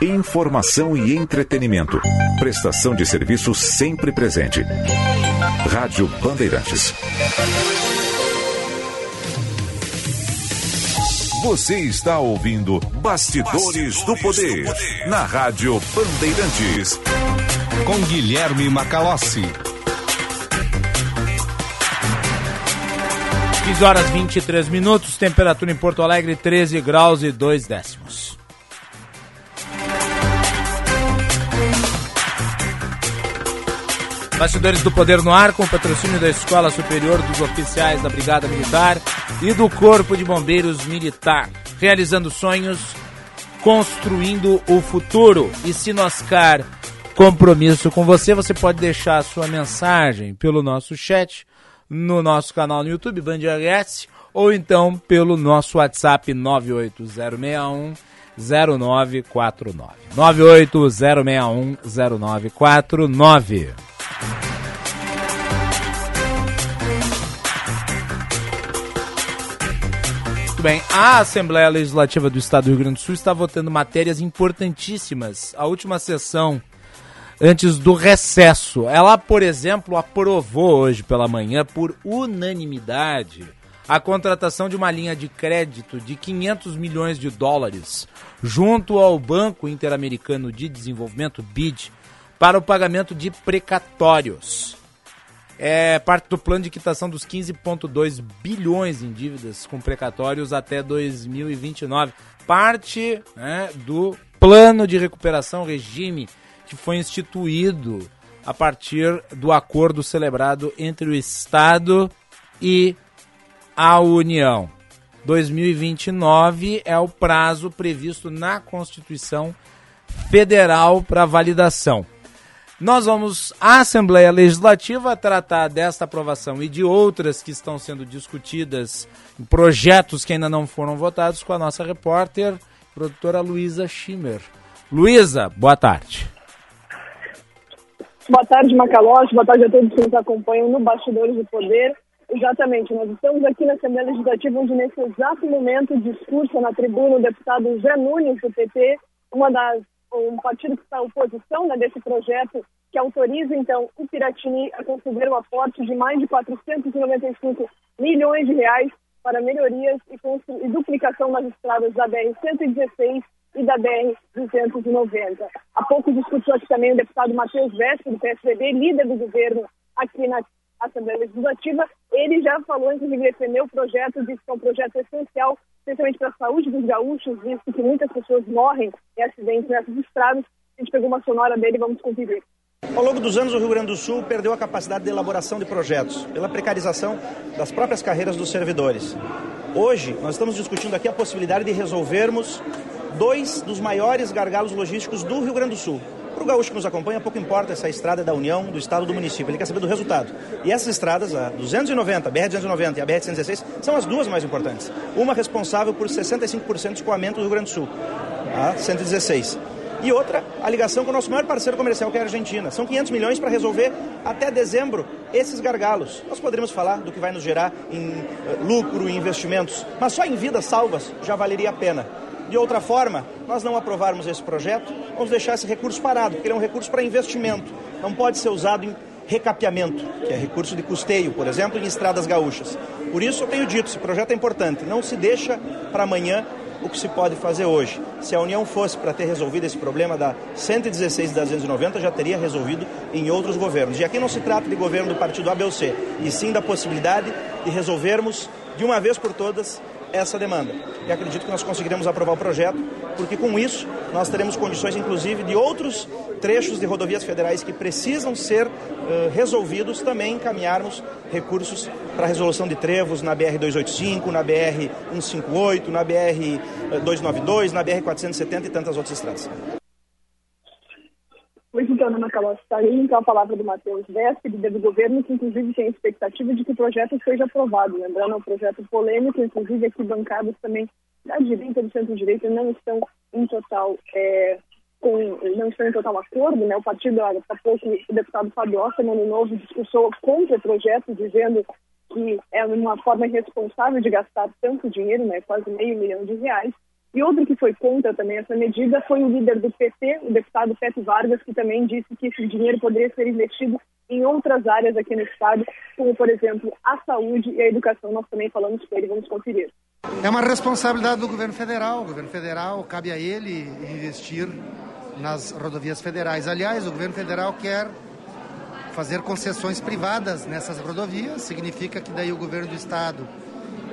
S25: Informação e entretenimento. Prestação de serviço sempre presente. Rádio Bandeirantes. Você está ouvindo Bastidores, Bastidores do, poder, do Poder na Rádio Bandeirantes.
S24: Com Guilherme Macalossi.
S1: 15 horas 23 minutos, temperatura em Porto Alegre 13 graus e 2 décimos. Bastidores do Poder no Ar, com patrocínio da Escola Superior dos Oficiais da Brigada Militar e do Corpo de Bombeiros Militar. Realizando sonhos, construindo o futuro. E Sinoscar, compromisso com você, você pode deixar a sua mensagem pelo nosso chat, no nosso canal no YouTube, Band RS, ou então pelo nosso WhatsApp 98061 0949. 98061 0949. Muito bem, a Assembleia Legislativa do Estado do Rio Grande do Sul está votando matérias importantíssimas. A última sessão antes do recesso. Ela, por exemplo, aprovou hoje pela manhã, por unanimidade, a contratação de uma linha de crédito de 500 milhões de dólares junto ao Banco Interamericano de Desenvolvimento, BID, para o pagamento de precatórios é parte do plano de quitação dos 15,2 bilhões em dívidas com precatórios até 2029. Parte né, do plano de recuperação, regime que foi instituído a partir do acordo celebrado entre o Estado e a União. 2029 é o prazo previsto na Constituição Federal para validação. Nós vamos à Assembleia Legislativa tratar desta aprovação e de outras que estão sendo discutidas, projetos que ainda não foram votados, com a nossa repórter, produtora Luísa Schimmer. Luísa, boa tarde.
S28: Boa tarde, Macalós. Boa tarde a todos que nos acompanham no Bastidores do Poder. Exatamente, nós estamos aqui na Assembleia Legislativa, onde nesse exato momento discursa na tribuna o deputado Zé Nunes, do PT, uma das um partido que está em oposição né, desse projeto que autoriza, então, o Piratini a conceder um aporte de mais de 495 milhões de reais para melhorias e, e duplicação nas estradas da BR-116 e da BR-290. Há pouco discutiu aqui também o deputado Matheus Vesco, do PSDB, líder do governo aqui na Assembleia Legislativa. Ele já falou, inclusive, defendeu o projeto, disse que é um projeto essencial especialmente para a saúde dos gaúchos, visto que muitas pessoas morrem em acidentes nessas estradas. A gente pegou uma sonora dele e vamos conferir.
S29: Ao longo dos anos, o Rio Grande do Sul perdeu a capacidade de elaboração de projetos, pela precarização das próprias carreiras dos servidores. Hoje, nós estamos discutindo aqui a possibilidade de resolvermos dois dos maiores gargalos logísticos do Rio Grande do Sul. Para o gaúcho que nos acompanha, pouco importa essa estrada é da União, do Estado do município, ele quer saber do resultado. E essas estradas, a 290, a BR-290 e a BR-116, são as duas mais importantes. Uma responsável por 65% do escoamento do Rio Grande do Sul, a 116 e outra, a ligação com o nosso maior parceiro comercial, que é a Argentina. São 500 milhões para resolver até dezembro esses gargalos. Nós poderíamos falar do que vai nos gerar em uh, lucro e investimentos, mas só em vidas salvas já valeria a pena. De outra forma, nós não aprovarmos esse projeto, vamos deixar esse recurso parado, porque ele é um recurso para investimento, não pode ser usado em recapeamento, que é recurso de custeio, por exemplo, em estradas gaúchas. Por isso eu tenho dito, esse projeto é importante, não se deixa para amanhã o que se pode fazer hoje. Se a União fosse para ter resolvido esse problema da 116 e da 290, já teria resolvido em outros governos. E aqui não se trata de governo do partido A, B ou C, e sim da possibilidade de resolvermos de uma vez por todas essa demanda. E acredito que nós conseguiremos aprovar o projeto, porque com isso nós teremos condições, inclusive, de outros trechos de rodovias federais que precisam ser uh, resolvidos, também encaminharmos recursos para a resolução de trevos na BR-285, na BR-158, na BR-292, na BR-470 e tantas outras estradas.
S28: Pois então, Ana Calossi, aí então a palavra do Matheus Vespe, do governo, que inclusive tem a expectativa de que o projeto seja aprovado. Lembrando, é um projeto polêmico, inclusive aqui bancadas também da direita do centro-direita não estão em total é, com, não estão em total acordo, né? O partido, há pouco, o deputado Osterman, no novo, discursou contra o projeto, dizendo que é uma forma irresponsável de gastar tanto dinheiro, né? Quase meio milhão de reais. E outro que foi contra também essa medida foi o líder do PT, o deputado Pepe Vargas, que também disse que esse dinheiro poderia ser investido em outras áreas aqui no estado, como, por exemplo, a saúde e a educação. Nós também falamos com ele, vamos conferir.
S30: É uma responsabilidade do governo federal. O governo federal, cabe a ele investir nas rodovias federais. Aliás, o governo federal quer fazer concessões privadas nessas rodovias, significa que daí o governo do estado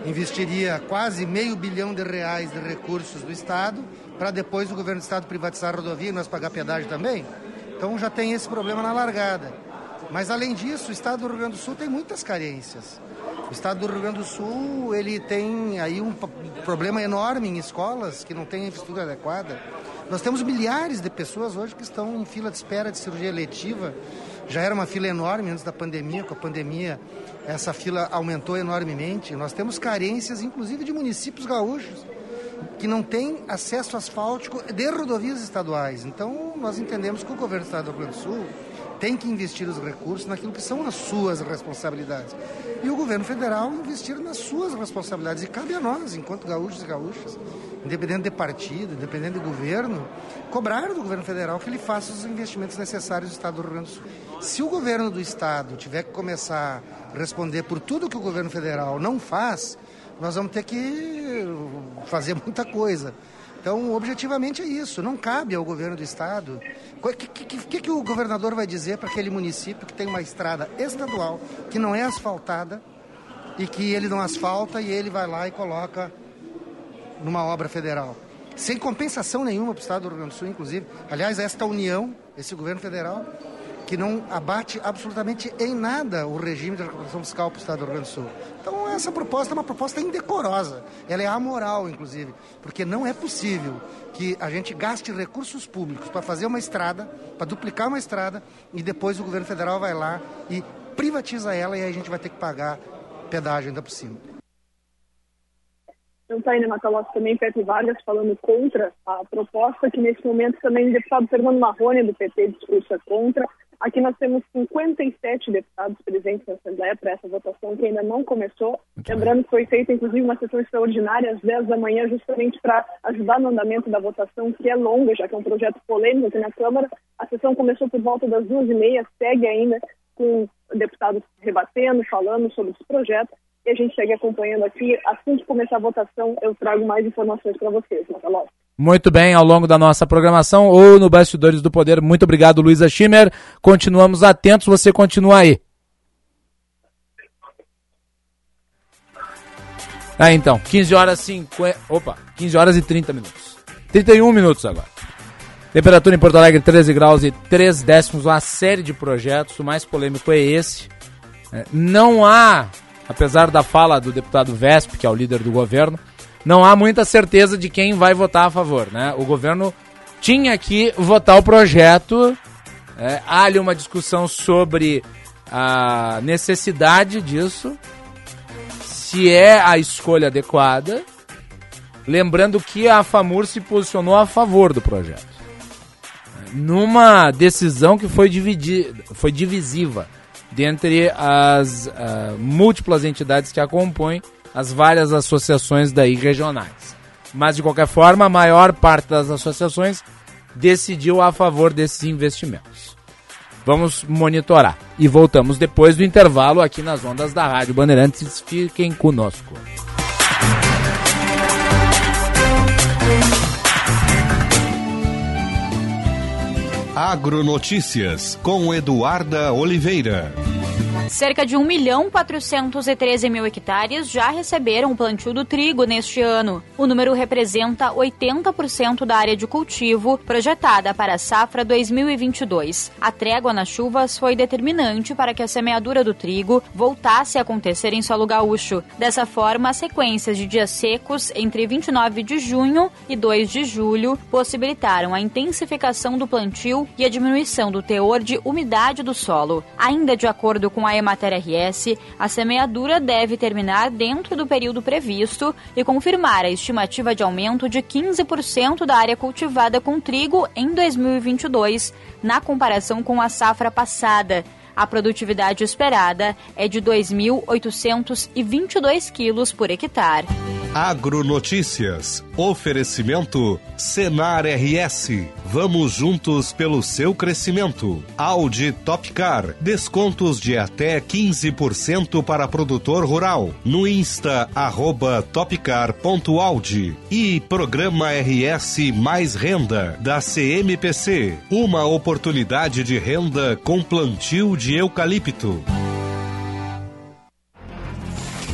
S30: investiria quase meio bilhão de reais de recursos do Estado para depois o governo do Estado privatizar a rodovia e nós pagar pedágio também. Então já tem esse problema na largada. Mas além disso, o Estado do Rio Grande do Sul tem muitas carências. O Estado do Rio Grande do Sul ele tem aí um problema enorme em escolas que não têm infraestrutura adequada. Nós temos milhares de pessoas hoje que estão em fila de espera de cirurgia eletiva. Já era uma fila enorme antes da pandemia, com a pandemia essa fila aumentou enormemente. Nós temos carências, inclusive, de municípios gaúchos que não têm acesso asfáltico de rodovias estaduais. Então, nós entendemos que o governo do Estado do Rio Grande do Sul tem que investir os recursos naquilo que são as suas responsabilidades. E o governo federal investir nas suas responsabilidades. E cabe a nós, enquanto gaúchos e gaúchas, independente de partido, independente de governo, cobrar do governo federal que ele faça os investimentos necessários do Estado do Rio Grande do Sul. Se o governo do Estado tiver que começar a responder por tudo que o governo federal não faz, nós vamos ter que fazer muita coisa. Então, objetivamente é isso. Não cabe ao governo do estado. O que, que, que, o governador vai dizer para aquele município que tem uma estrada estadual que não é asfaltada e que ele não asfalta e ele vai lá e coloca numa obra federal? Sem compensação nenhuma para o estado do Rio Grande do Sul, inclusive. Aliás, esta união, esse governo federal, que não abate absolutamente em nada o regime de recuperação fiscal para o Estado do Rio Grande do Sul. Então, essa proposta é uma proposta indecorosa. Ela é amoral, inclusive, porque não é possível que a gente gaste recursos públicos para fazer uma estrada, para duplicar uma estrada, e depois o governo federal vai lá e privatiza ela e aí a gente vai ter que pagar pedágio ainda por cima.
S28: Então aí na Macalós também Pepe Vargas falando contra a proposta, que nesse momento também o deputado Fernando Marrone, do PT, discursa contra. Aqui nós temos 57 deputados presentes na Assembleia para essa votação que ainda não começou. Muito Lembrando bem. que foi feita, inclusive, uma sessão extraordinária às 10 da manhã, justamente para ajudar no andamento da votação, que é longa, já que é um projeto polêmico aqui na Câmara. A sessão começou por volta das duas e meia, segue ainda com deputados rebatendo, falando sobre esse projeto. E a gente segue acompanhando aqui. Assim que começar a votação, eu trago mais informações para vocês. Nataló.
S1: Muito bem, ao longo da nossa programação ou no Bastidores do Poder. Muito obrigado, Luísa Schimmer. Continuamos atentos, você continua aí. Ah, então, 15 horas 50. Opa, 15 horas e 30 minutos. 31 minutos agora. Temperatura em Porto Alegre 13 graus e 3 décimos. Uma série de projetos. O mais polêmico é esse. É, não há, apesar da fala do deputado Vesp, que é o líder do governo, não há muita certeza de quem vai votar a favor, né? O governo tinha que votar o projeto. É, há ali uma discussão sobre a necessidade disso, se é a escolha adequada. Lembrando que a FAMUR se posicionou a favor do projeto. Numa decisão que foi, dividida, foi divisiva dentre as uh, múltiplas entidades que a compõem as várias associações daí regionais. Mas de qualquer forma, a maior parte das associações decidiu a favor desses investimentos. Vamos monitorar e voltamos depois do intervalo aqui nas ondas da Rádio Bandeirantes. Fiquem conosco.
S24: Agronotícias com Eduarda Oliveira.
S31: Cerca de 1 milhão 413 mil hectares já receberam o plantio do trigo neste ano. O número representa 80% da área de cultivo projetada para a safra 2022. A trégua nas chuvas foi determinante para que a semeadura do trigo voltasse a acontecer em solo gaúcho. Dessa forma, as sequências de dias secos entre 29 de junho e 2 de julho possibilitaram a intensificação do plantio e a diminuição do teor de umidade do solo. Ainda de acordo com a Emater RS, a semeadura deve terminar dentro do período previsto e confirmar a estimativa de aumento de 15% da área cultivada com trigo em 2022, na comparação com a safra passada. A produtividade esperada é de 2.822 quilos por hectare.
S24: Agronotícias. Oferecimento Senar RS. Vamos juntos pelo seu crescimento. Audi Topcar. Descontos de até 15% para produtor rural. No Insta, arroba topcar.audi. E Programa RS Mais Renda, da CMPC. Uma oportunidade de renda com plantio de eucalipto.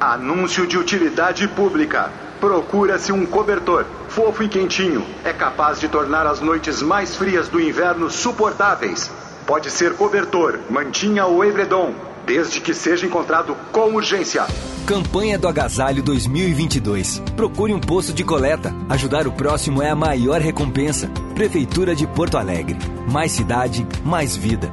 S32: Anúncio de utilidade pública. Procura-se um cobertor, fofo e quentinho. É capaz de tornar as noites mais frias do inverno suportáveis. Pode ser cobertor, mantinha ou edredom, desde que seja encontrado com urgência.
S33: Campanha do Agasalho 2022. Procure um posto de coleta. Ajudar o próximo é a maior recompensa. Prefeitura de Porto Alegre. Mais cidade, mais vida.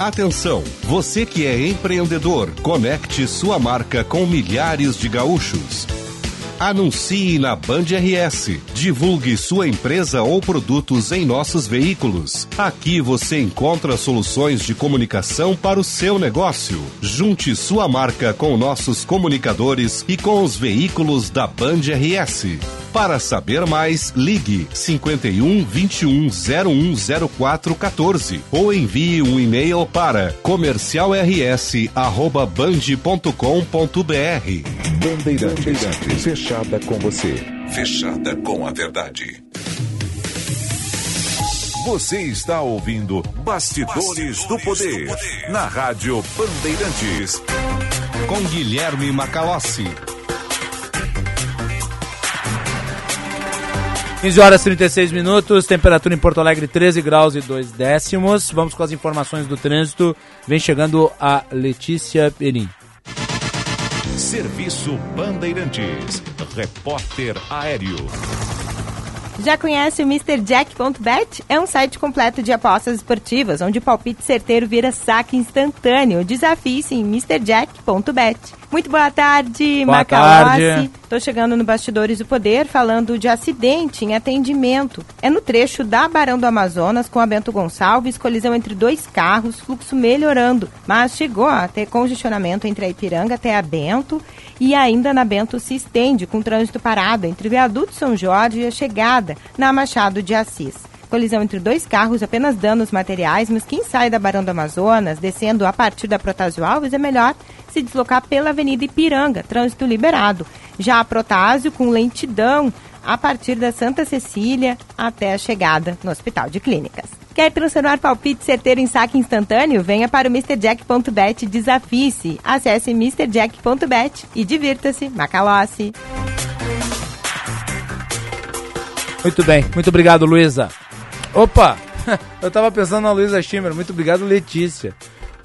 S24: Atenção, você que é empreendedor, conecte sua marca com milhares de gaúchos. Anuncie na Band RS. Divulgue sua empresa ou produtos em nossos veículos. Aqui você encontra soluções de comunicação para o seu negócio. Junte sua marca com nossos comunicadores e com os veículos da Band RS. Para saber mais, ligue 51 21 0104 14 ou envie um e-mail para comercialrs@band.com.br.
S25: Bandeirantes, fechada com você. Fechada com a verdade. Você está ouvindo Bastidores, Bastidores do, poder, do Poder na Rádio Bandeirantes.
S24: Com Guilherme Macalossi.
S1: 15 horas e 36 minutos, temperatura em Porto Alegre 13 graus e 2 décimos. Vamos com as informações do trânsito. Vem chegando a Letícia Perim.
S25: Serviço Bandeirantes. Repórter Aéreo.
S34: Já conhece o MrJack.bet? É um site completo de apostas esportivas, onde o palpite certeiro vira saque instantâneo. Desafie-se em MrJack.bet. Muito boa tarde,
S1: Boa
S34: Macalossi. Tô chegando no Bastidores do Poder falando de acidente em atendimento. É no trecho da Barão do Amazonas com a Bento Gonçalves, colisão entre dois carros, fluxo melhorando. Mas chegou a ter congestionamento entre a Ipiranga até a Bento e ainda na Bento se estende com trânsito parado entre o viaduto São Jorge e a chegada na Machado de Assis. Colisão entre dois carros, apenas danos materiais, mas quem sai da Barão do Amazonas, descendo a partir da Protásio Alves, é melhor se deslocar pela Avenida Ipiranga, trânsito liberado. Já a Protásio com lentidão a partir da Santa Cecília até a chegada no Hospital de Clínicas. Quer transformar palpite certeiro em saque instantâneo? Venha para o MrJack.bet desafie-se. Acesse MrJack.bet e divirta-se. Macalossi.
S1: Muito bem, muito obrigado, Luísa. Opa, eu tava pensando na Luísa Schimmer. Muito obrigado, Letícia.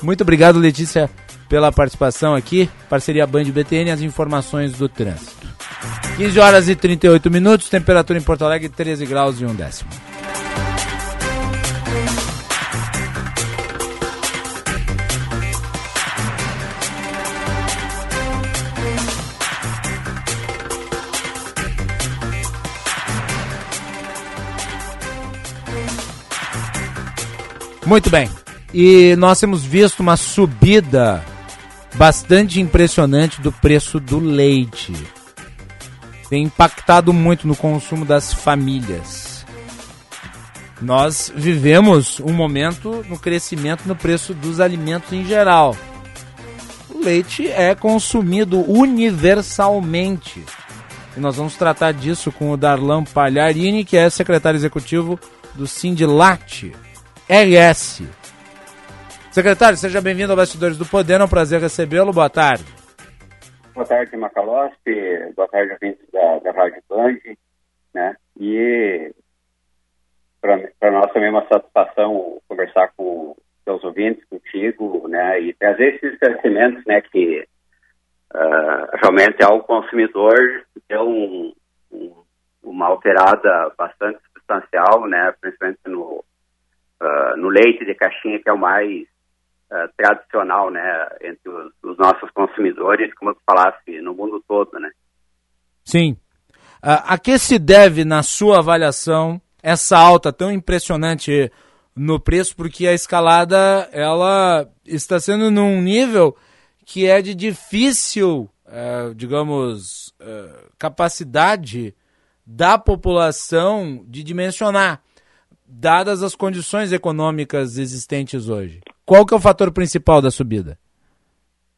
S1: Muito obrigado, Letícia, pela participação aqui. Parceria Band BTN, as informações do trânsito. 15 horas e 38 minutos, temperatura em Porto Alegre 13 graus e um décimo. Muito bem. E nós temos visto uma subida bastante impressionante do preço do leite. Tem impactado muito no consumo das famílias. Nós vivemos um momento no crescimento no preço dos alimentos em geral. O leite é consumido universalmente. E nós vamos tratar disso com o Darlan Palharini, que é secretário executivo do Sindilat RS. Secretário, seja bem-vindo ao Bastidores do Poder, é um prazer recebê-lo. Boa tarde.
S35: Boa tarde, Macalospe. Boa tarde, ouvintes da, da Rádio Band. Né? E para nós também é uma satisfação conversar com seus ouvintes, contigo, né? E trazer esses esclarecimentos, né? Que uh, realmente ao consumidor deu um, um, uma alterada bastante substancial, né? Principalmente no, uh, no leite de caixinha, que é o mais uh, tradicional, né, entre os, os, nossos consumidores, como tu falasse, no mundo todo, né?
S1: Sim. Uh, a que se deve, na sua avaliação, essa alta tão impressionante no preço? Porque a escalada, ela está sendo num nível que é de difícil, uh, digamos, capacidade da população de dimensionar dadas as condições econômicas existentes hoje? Qual que é o fator principal da subida?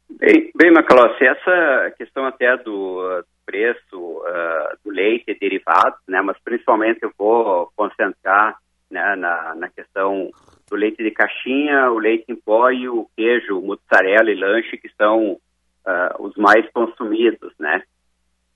S35: Bem, bem Macalossi, essa questão até do preço uh, do leite e derivados, né, mas principalmente eu vou concentrar né, na, na questão do leite de caixinha, o leite em pó e o queijo, mozzarella e lanche, que são uh, os mais consumidos, né?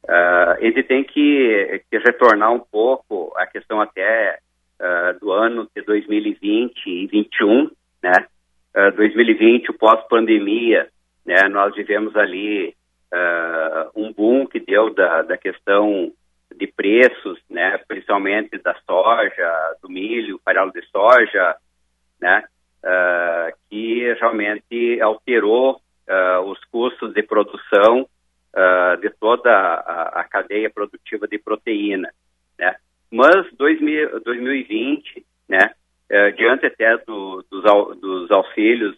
S35: Uh, ele tem que, que retornar um pouco a questão até uh, do ano de 2020 e 2021, né? Uh, 2020, o pós-pandemia, né? Nós vivemos ali uh, um boom que deu da, da questão de preços, né? Principalmente da soja, do milho, farelo de soja, né? Uh, que realmente alterou os custos de produção de toda a, a cadeia produtiva de proteína, né? Mas 2000, 2020, né, uh, diante até do, dos, dos auxílios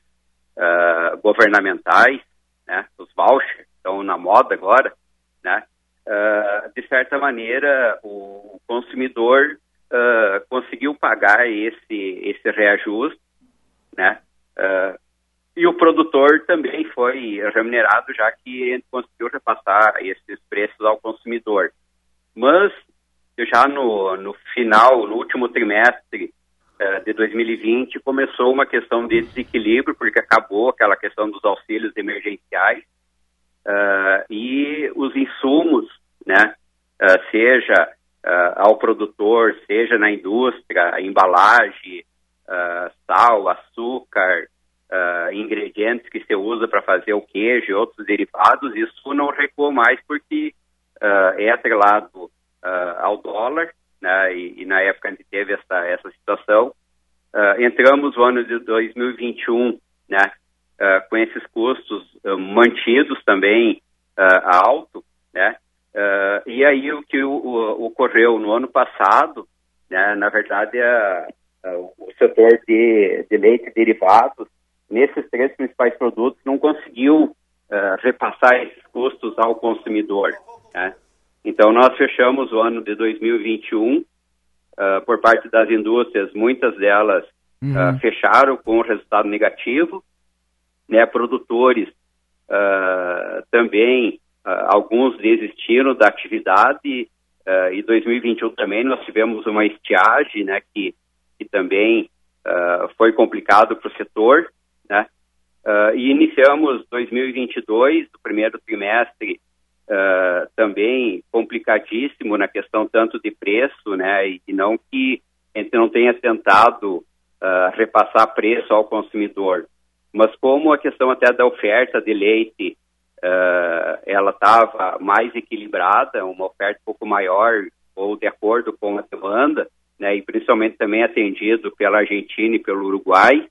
S35: uh, governamentais, né, os vouchers estão na moda agora, né, uh, de certa maneira o consumidor conseguiu pagar esse, esse reajuste, né, e o produtor também foi remunerado, já que conseguiu repassar esses preços ao consumidor. Mas já no, no final, no último trimestre de 2020, começou uma questão de desequilíbrio, porque acabou aquela questão dos auxílios emergenciais uh, e os insumos, né, uh, seja ao produtor, seja na indústria, embalagem, sal, açúcar, ingredientes que se usa para fazer o queijo e outros derivados, isso não recuou mais porque é atrelado uh, ao dólar, né, e, e, na época a gente teve essa, essa situação. Uh, entramos no ano de 2021 né, uh, com esses custos uh, mantidos também alto, né, e aí o que o, o, ocorreu no ano passado, né, na verdade, a, a, o setor de, de leite e derivados, nesses três principais produtos, não conseguiu repassar esses custos ao consumidor. Né? Então, nós fechamos o ano de 2021, uh, ah, por parte das indústrias, muitas delas uhum. uh, fecharam com resultado negativo, né, produtores uh, também, alguns desistiram da atividade, e 2021 também nós tivemos uma estiagem, né, que, que também foi complicado para o setor, né, e iniciamos 2022, o primeiro trimestre, uh, também complicadíssimo na questão tanto de preço, né, e não que a gente não tenha tentado uh, repassar preço ao consumidor, mas como a questão até da oferta de leite uh, ela estava mais equilibrada, uma oferta um pouco maior ou de acordo com a demanda, né, e principalmente também atendido pela Argentina e pelo Uruguai,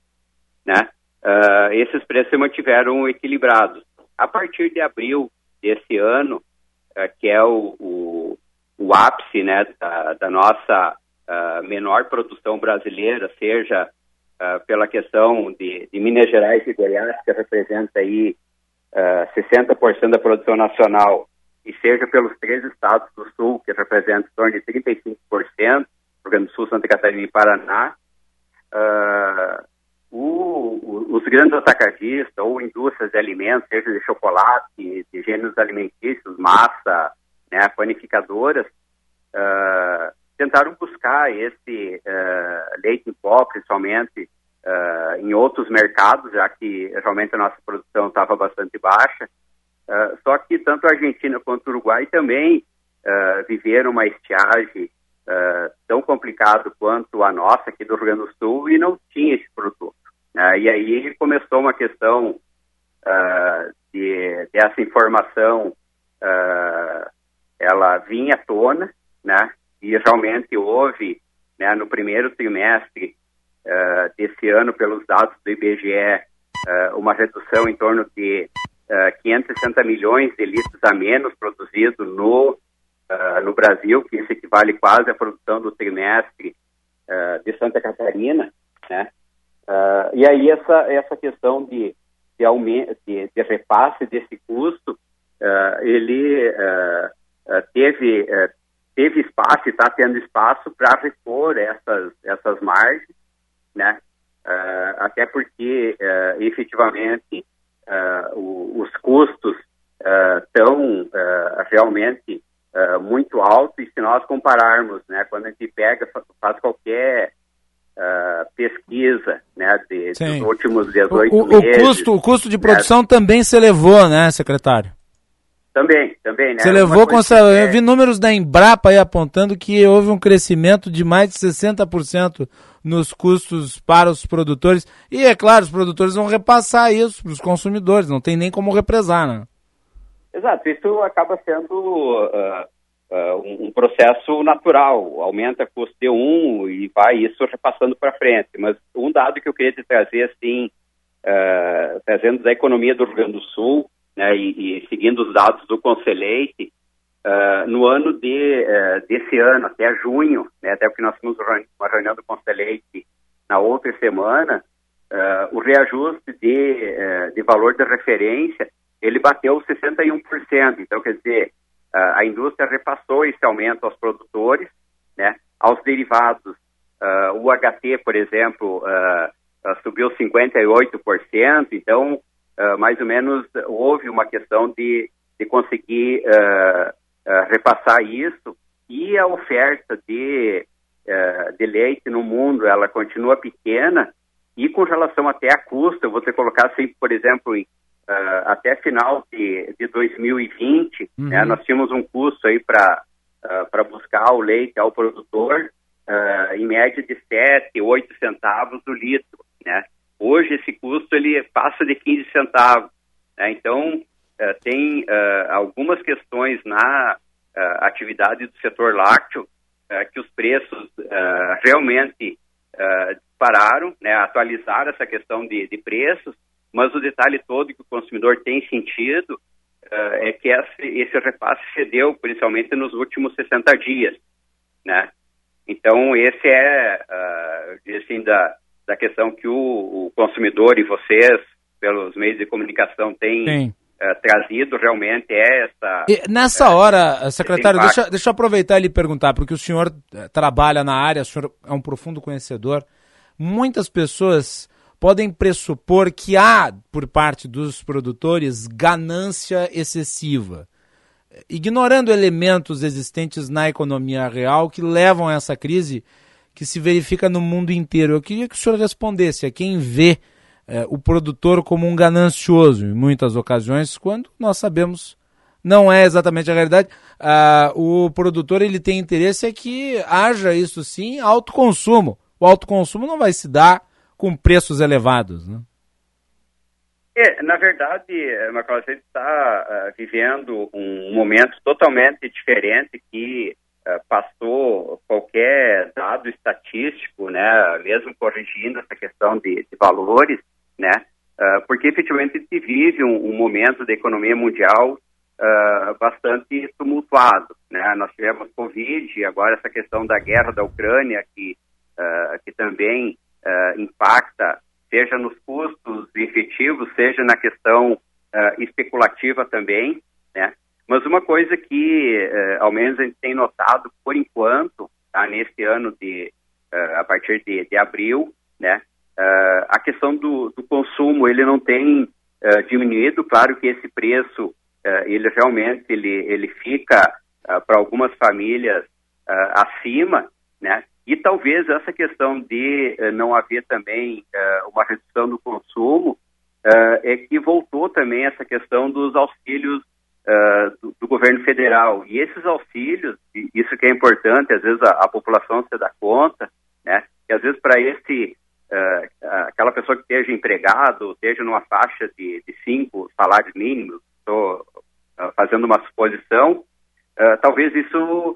S35: né, uh, esses preços se mantiveram equilibrados. A partir de abril desse ano, uh, que é o, o, o, ápice né, da, da nossa uh, menor produção brasileira, seja uh, pela questão de, de, Minas Gerais e Goiás, que representa aí 60% da produção nacional, e seja pelos três estados do Sul, que representam em torno de 35%, Rio Grande do Sul, Santa Catarina e Paraná, uh, o, os grandes atacadistas ou indústrias de alimentos, seja de chocolate, de gêneros alimentícios, massa, né, panificadoras, uh, tentaram buscar esse uh, leite em pó, principalmente uh, em outros mercados, já que realmente a nossa produção estava bastante baixa. só que tanto a Argentina quanto o Uruguai também viveram uma estiagem tão complicado quanto a nossa aqui do Rio Grande do Sul e não tinha esse produto. Uh, e aí começou uma questão uh, de dessa informação, uh, ela vinha à tona, né? E realmente houve, né, no primeiro trimestre desse ano, pelos dados do IBGE, uma redução em torno de 560 milhões de litros a menos produzido no no Brasil, que isso equivale quase à produção do trimestre de Santa Catarina, né? Uh, e aí essa, essa questão de, de, aumento, de, de repasse desse custo, uh, ele uh, teve, teve espaço está tendo espaço para repor essas, essas margens, né? até porque efetivamente o, os custos estão realmente muito altos e se nós compararmos, né, quando a gente pega, faz qualquer uh, pesquisa né, de, dos últimos 18 o,
S1: o,
S35: meses.
S1: O custo, o custo de produção né? também se elevou, né, secretário?
S35: Também, também, né?
S1: Você levou com é... Eu vi números da Embrapa aí apontando que houve um crescimento de mais de 60% nos custos para os produtores. E é claro, os produtores vão repassar isso para os consumidores, não tem nem como represar, né?
S35: Exato, isso acaba sendo uh, uh, um, processo natural, aumenta custo de um e vai isso repassando para frente. Mas um dado que eu queria te trazer, assim, uh, trazendo da economia do Rio Grande do Sul, né, e, e seguindo os dados do Conselheite, uh, no ano de, desse ano, até junho, né, até porque nós temos uma reunião do Conselheite na outra semana, o reajuste de, de valor de referência, ele bateu 61%. Então, quer dizer, a indústria repassou esse aumento aos produtores, né? Aos derivados, uh, o HT, por exemplo, uh, subiu 58%, então, mais ou menos, houve uma questão de, de conseguir repassar isso, e a oferta de, de leite no mundo, ela continua pequena, e com relação até a custo, que colocar assim, por exemplo, em uh, até final de, de 2020, uhum. né, nós tínhamos um custo aí para uh, para buscar o leite ao produtor uh, em média de 7, 8 centavos do litro, né? Hoje esse custo ele passa de 15 centavos, né? Então uh, tem algumas questões na atividade do setor lácteo uh, que os preços realmente dispararam, né, atualizaram essa questão de, de, preços, mas o detalhe todo que o consumidor tem sentido é que esse, esse repasse cedeu, principalmente nos últimos 60 dias, né? Então, esse é, assim, da, da questão que o, o consumidor e vocês, pelos meios de comunicação, têm uh, trazido realmente é essa.
S1: E nessa uh, hora, secretário, deixa, deixa eu aproveitar e lhe perguntar, porque o senhor eh, trabalha na área, o senhor é um profundo conhecedor. Muitas pessoas podem pressupor que há, por parte dos produtores, ganância excessiva, ignorando elementos existentes na economia real que levam a essa crise que se verifica no mundo inteiro. Eu queria que o senhor respondesse a quem vê é, o produtor como um ganancioso em muitas ocasiões, quando nós sabemos não é exatamente a realidade. Ah, o produtor ele tem interesse é que haja isso sim autoconsumo. O autoconsumo não vai se dar com preços elevados, né?
S35: É, na verdade, Macau, a gente está uh, vivendo um momento totalmente diferente que uh, passou qualquer dado estatístico, né, mesmo corrigindo essa questão de, de valores, né? Uh, porque efetivamente se vive um, um, momento da economia mundial bastante tumultuado, né? Nós tivemos Covid, agora essa questão da guerra da Ucrânia que que também impacta, seja nos custos efetivos, seja na questão especulativa também, né? Mas uma coisa que, ao menos a gente tem notado por enquanto, tá? Nesse ano de a partir de, de abril, né? Uh, a questão do, do, consumo ele não tem uh, diminuído, claro que esse preço uh, ele realmente ele, ele fica para algumas famílias acima, né? E talvez essa questão de não haver também uma redução do consumo é que voltou também essa questão dos auxílios do, do, governo federal. E esses auxílios, isso que é importante, às vezes a, a população se dá conta, né? Que às vezes para esse uh, aquela pessoa que esteja empregado, esteja numa faixa de, de cinco salários mínimos, estou uh, fazendo uma suposição, uh, talvez isso,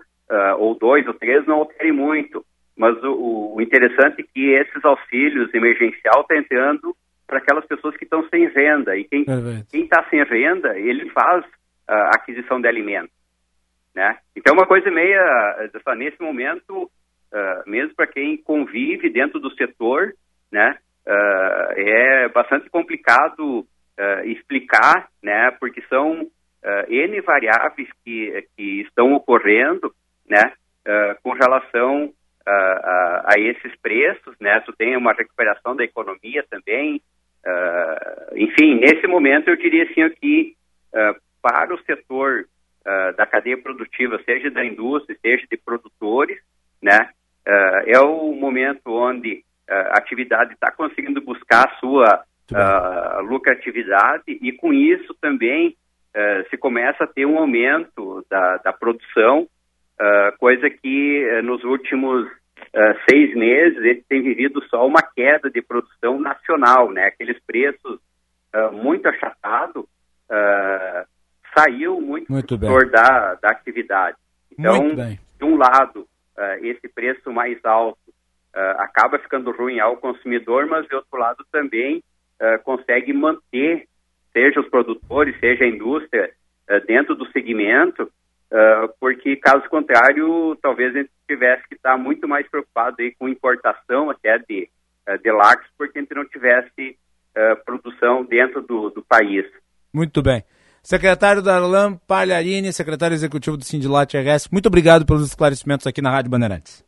S35: ou dois ou três, não altere muito. Mas o, o interessante é que esses auxílios emergencial estão entrando para aquelas pessoas que estão sem renda. E quem está sem renda, ele faz a aquisição de alimentos. Né? Então, é uma coisa meia, nesse momento, Uh, mesmo para quem convive dentro do setor, né? Uh, é bastante complicado uh, explicar, né? Porque são N variáveis que, que estão ocorrendo, né? com relação a, a, esses preços, né? Tu tem uma recuperação da economia também. enfim, nesse momento eu diria assim que para o setor da cadeia produtiva, seja da indústria, seja de produtores, né? é o momento onde a atividade está conseguindo buscar a sua uh, lucratividade e com isso também uh, se começa a ter um aumento da, da produção, uh, coisa que nos últimos seis meses ele tem vivido só uma queda de produção nacional, né? Aqueles preços muito achatados saiu muito, muito do da, da atividade. Então, de um lado, esse preço mais alto uh, acaba ficando ruim ao consumidor, mas de outro lado também uh, consegue manter, seja os produtores, seja a indústria, uh, dentro do segmento, porque caso contrário, talvez a gente tivesse que estar muito mais preocupado aí com importação até de, de lácteos, porque a gente não tivesse produção dentro do, do país.
S1: Muito bem. Secretário Darlan Palharini, secretário executivo do Sindilat RS, muito obrigado pelos esclarecimentos aqui na Rádio Bandeirantes.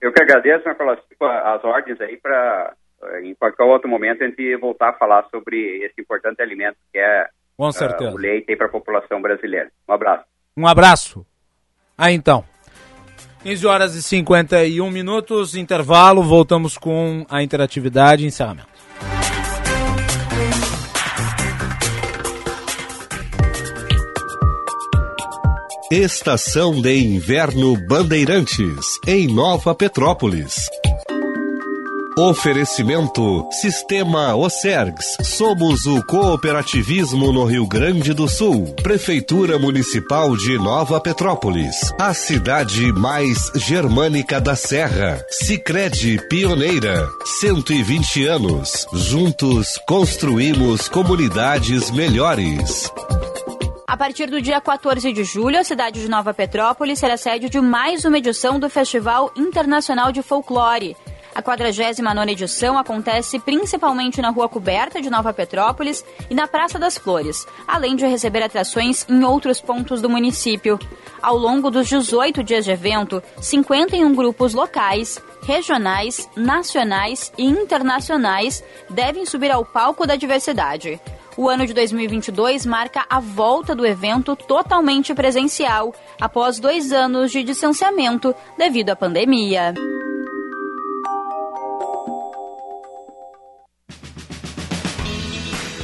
S35: Eu que agradeço, Nicolas, as ordens aí para, eh, em qualquer outro momento, a gente voltar a falar sobre esse importante alimento que é.
S1: Uh,
S35: o leite para a população brasileira. Um abraço.
S1: Um abraço. Aí então. 15 horas e 51 minutos, intervalo, voltamos com a interatividade e encerramento.
S24: Estação de Inverno Bandeirantes, em Nova Petrópolis. Oferecimento Sistema Ocergs. Somos o cooperativismo no Rio Grande do Sul. Prefeitura Municipal de Nova Petrópolis. A cidade mais germânica da Serra. Sicredi Pioneira. 120 anos. Juntos construímos comunidades melhores.
S31: A partir do dia 14 de julho, a cidade de Nova Petrópolis será sede de mais uma edição do Festival Internacional de Folclore. A 49ª edição acontece principalmente na Rua Coberta de Nova Petrópolis e na Praça das Flores, além de receber atrações em outros pontos do município. Ao longo dos 18 dias de evento, 51 grupos locais, regionais, nacionais e internacionais devem subir ao palco da diversidade. O ano de 2022 marca a volta do evento totalmente presencial, após dois anos de distanciamento devido à pandemia.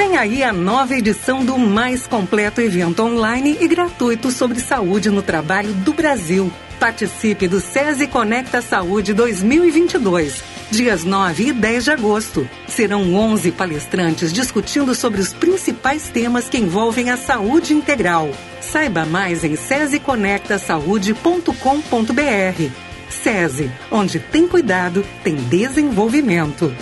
S36: Vem aí a nova edição do mais completo evento online e gratuito sobre saúde no trabalho do Brasil. Participe do SESI Conecta Saúde 2022, dias 9 e 10 de agosto. Serão 11 palestrantes discutindo sobre os principais temas que envolvem a saúde integral. Saiba mais em sesiconectasaude.com.br. SESI, onde tem cuidado, tem desenvolvimento.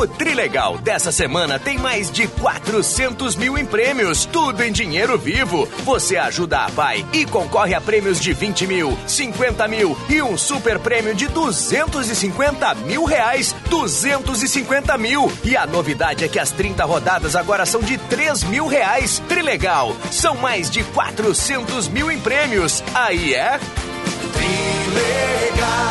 S37: O Trilegal dessa semana tem mais de 400 mil em prêmios, tudo em dinheiro vivo. Você ajuda a Pai e concorre a prêmios de 20 mil, 50 mil e um super prêmio de 250 mil reais. 250 mil! E a novidade é que as 30 rodadas agora são de 3 mil reais. Trilegal, são mais de 400 mil em prêmios. Aí é.
S23: Trilegal.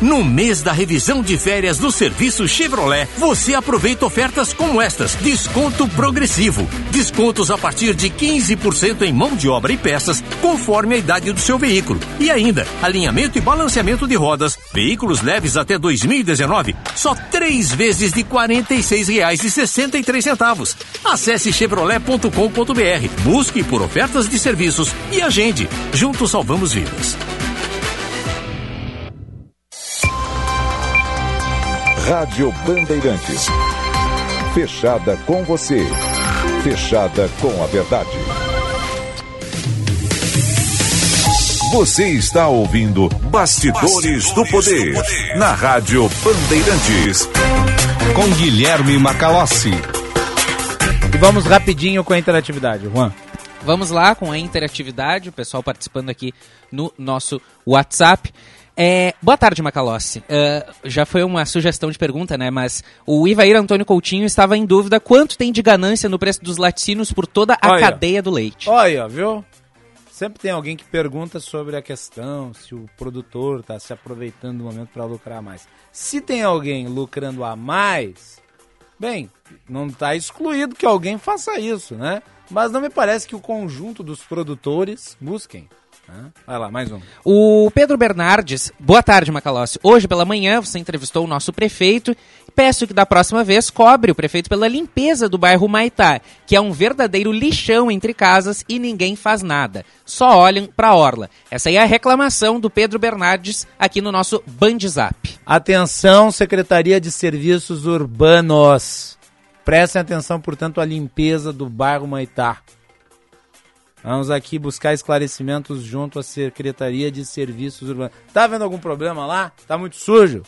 S38: No mês da revisão de férias do serviço Chevrolet, você aproveita ofertas como estas: desconto progressivo, descontos a partir de 15% em mão de obra e peças, conforme a idade do seu veículo. E ainda, alinhamento e balanceamento de rodas, veículos leves até 2019, só três vezes de R$ 46,63. Acesse chevrolet.com.br, busque por ofertas de serviços e agende. Juntos salvamos vidas.
S22: Rádio Bandeirantes. Fechada com você. Fechada com a verdade. Você está ouvindo Bastidores, Bastidores do, poder, do Poder na Rádio Bandeirantes.
S24: Com Guilherme Macalossi.
S1: E vamos rapidinho com a interatividade, Juan.
S4: Vamos lá com a interatividade, o pessoal participando aqui no nosso WhatsApp. É, boa tarde, Macalossi. Uh, já foi uma sugestão de pergunta, né? Mas o Ivair Antônio Coutinho estava em dúvida quanto tem de ganância no preço dos laticínios por toda a Olha. cadeia do leite.
S1: Olha, viu? Sempre tem alguém que pergunta sobre a questão, se o produtor está se aproveitando do momento para lucrar mais. Se tem alguém lucrando a mais, bem, não está excluído que alguém faça isso, né? Mas não me parece que o conjunto dos produtores busquem Vai lá, mais um.
S4: O Pedro Bernardes, boa tarde, Macalossi. Hoje pela manhã você entrevistou o nosso prefeito. Peço que da próxima vez cobre o prefeito pela limpeza do bairro Maitá, que é um verdadeiro lixão entre casas e ninguém faz nada. Só olham pra orla. Essa aí é a reclamação do Pedro Bernardes aqui no nosso Bandzap.
S1: Atenção, Secretaria de Serviços Urbanos. Prestem atenção, portanto, à limpeza do bairro Maitá. Vamos aqui buscar esclarecimentos junto à Secretaria de Serviços Urbanos. Tá vendo algum problema lá? Tá muito sujo?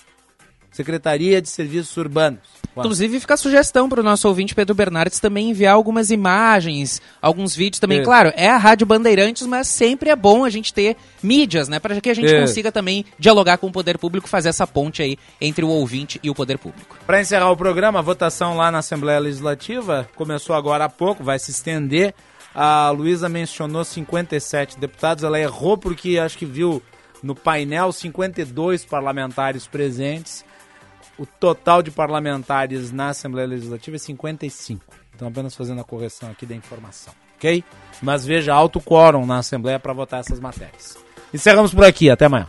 S1: Secretaria de Serviços Urbanos. Vamos.
S4: Inclusive, fica a sugestão para o nosso ouvinte Pedro Bernardes também enviar algumas imagens, alguns vídeos também.
S1: Isso.
S4: Claro, é a Rádio Bandeirantes, mas sempre é bom a gente ter mídias, né? Para que a gente
S1: Isso.
S4: consiga também dialogar com o poder público, fazer essa ponte aí entre o ouvinte e o poder público.
S1: Para encerrar o programa, a votação lá na Assembleia Legislativa começou agora há pouco, vai se estender. A Luísa mencionou 57 deputados, ela errou porque acho que viu no painel 52 parlamentares presentes. O total de parlamentares na Assembleia Legislativa é 55. Então, apenas fazendo a correção aqui da informação, ok? Mas veja, alto quórum na Assembleia para votar essas matérias. Encerramos por aqui, até amanhã.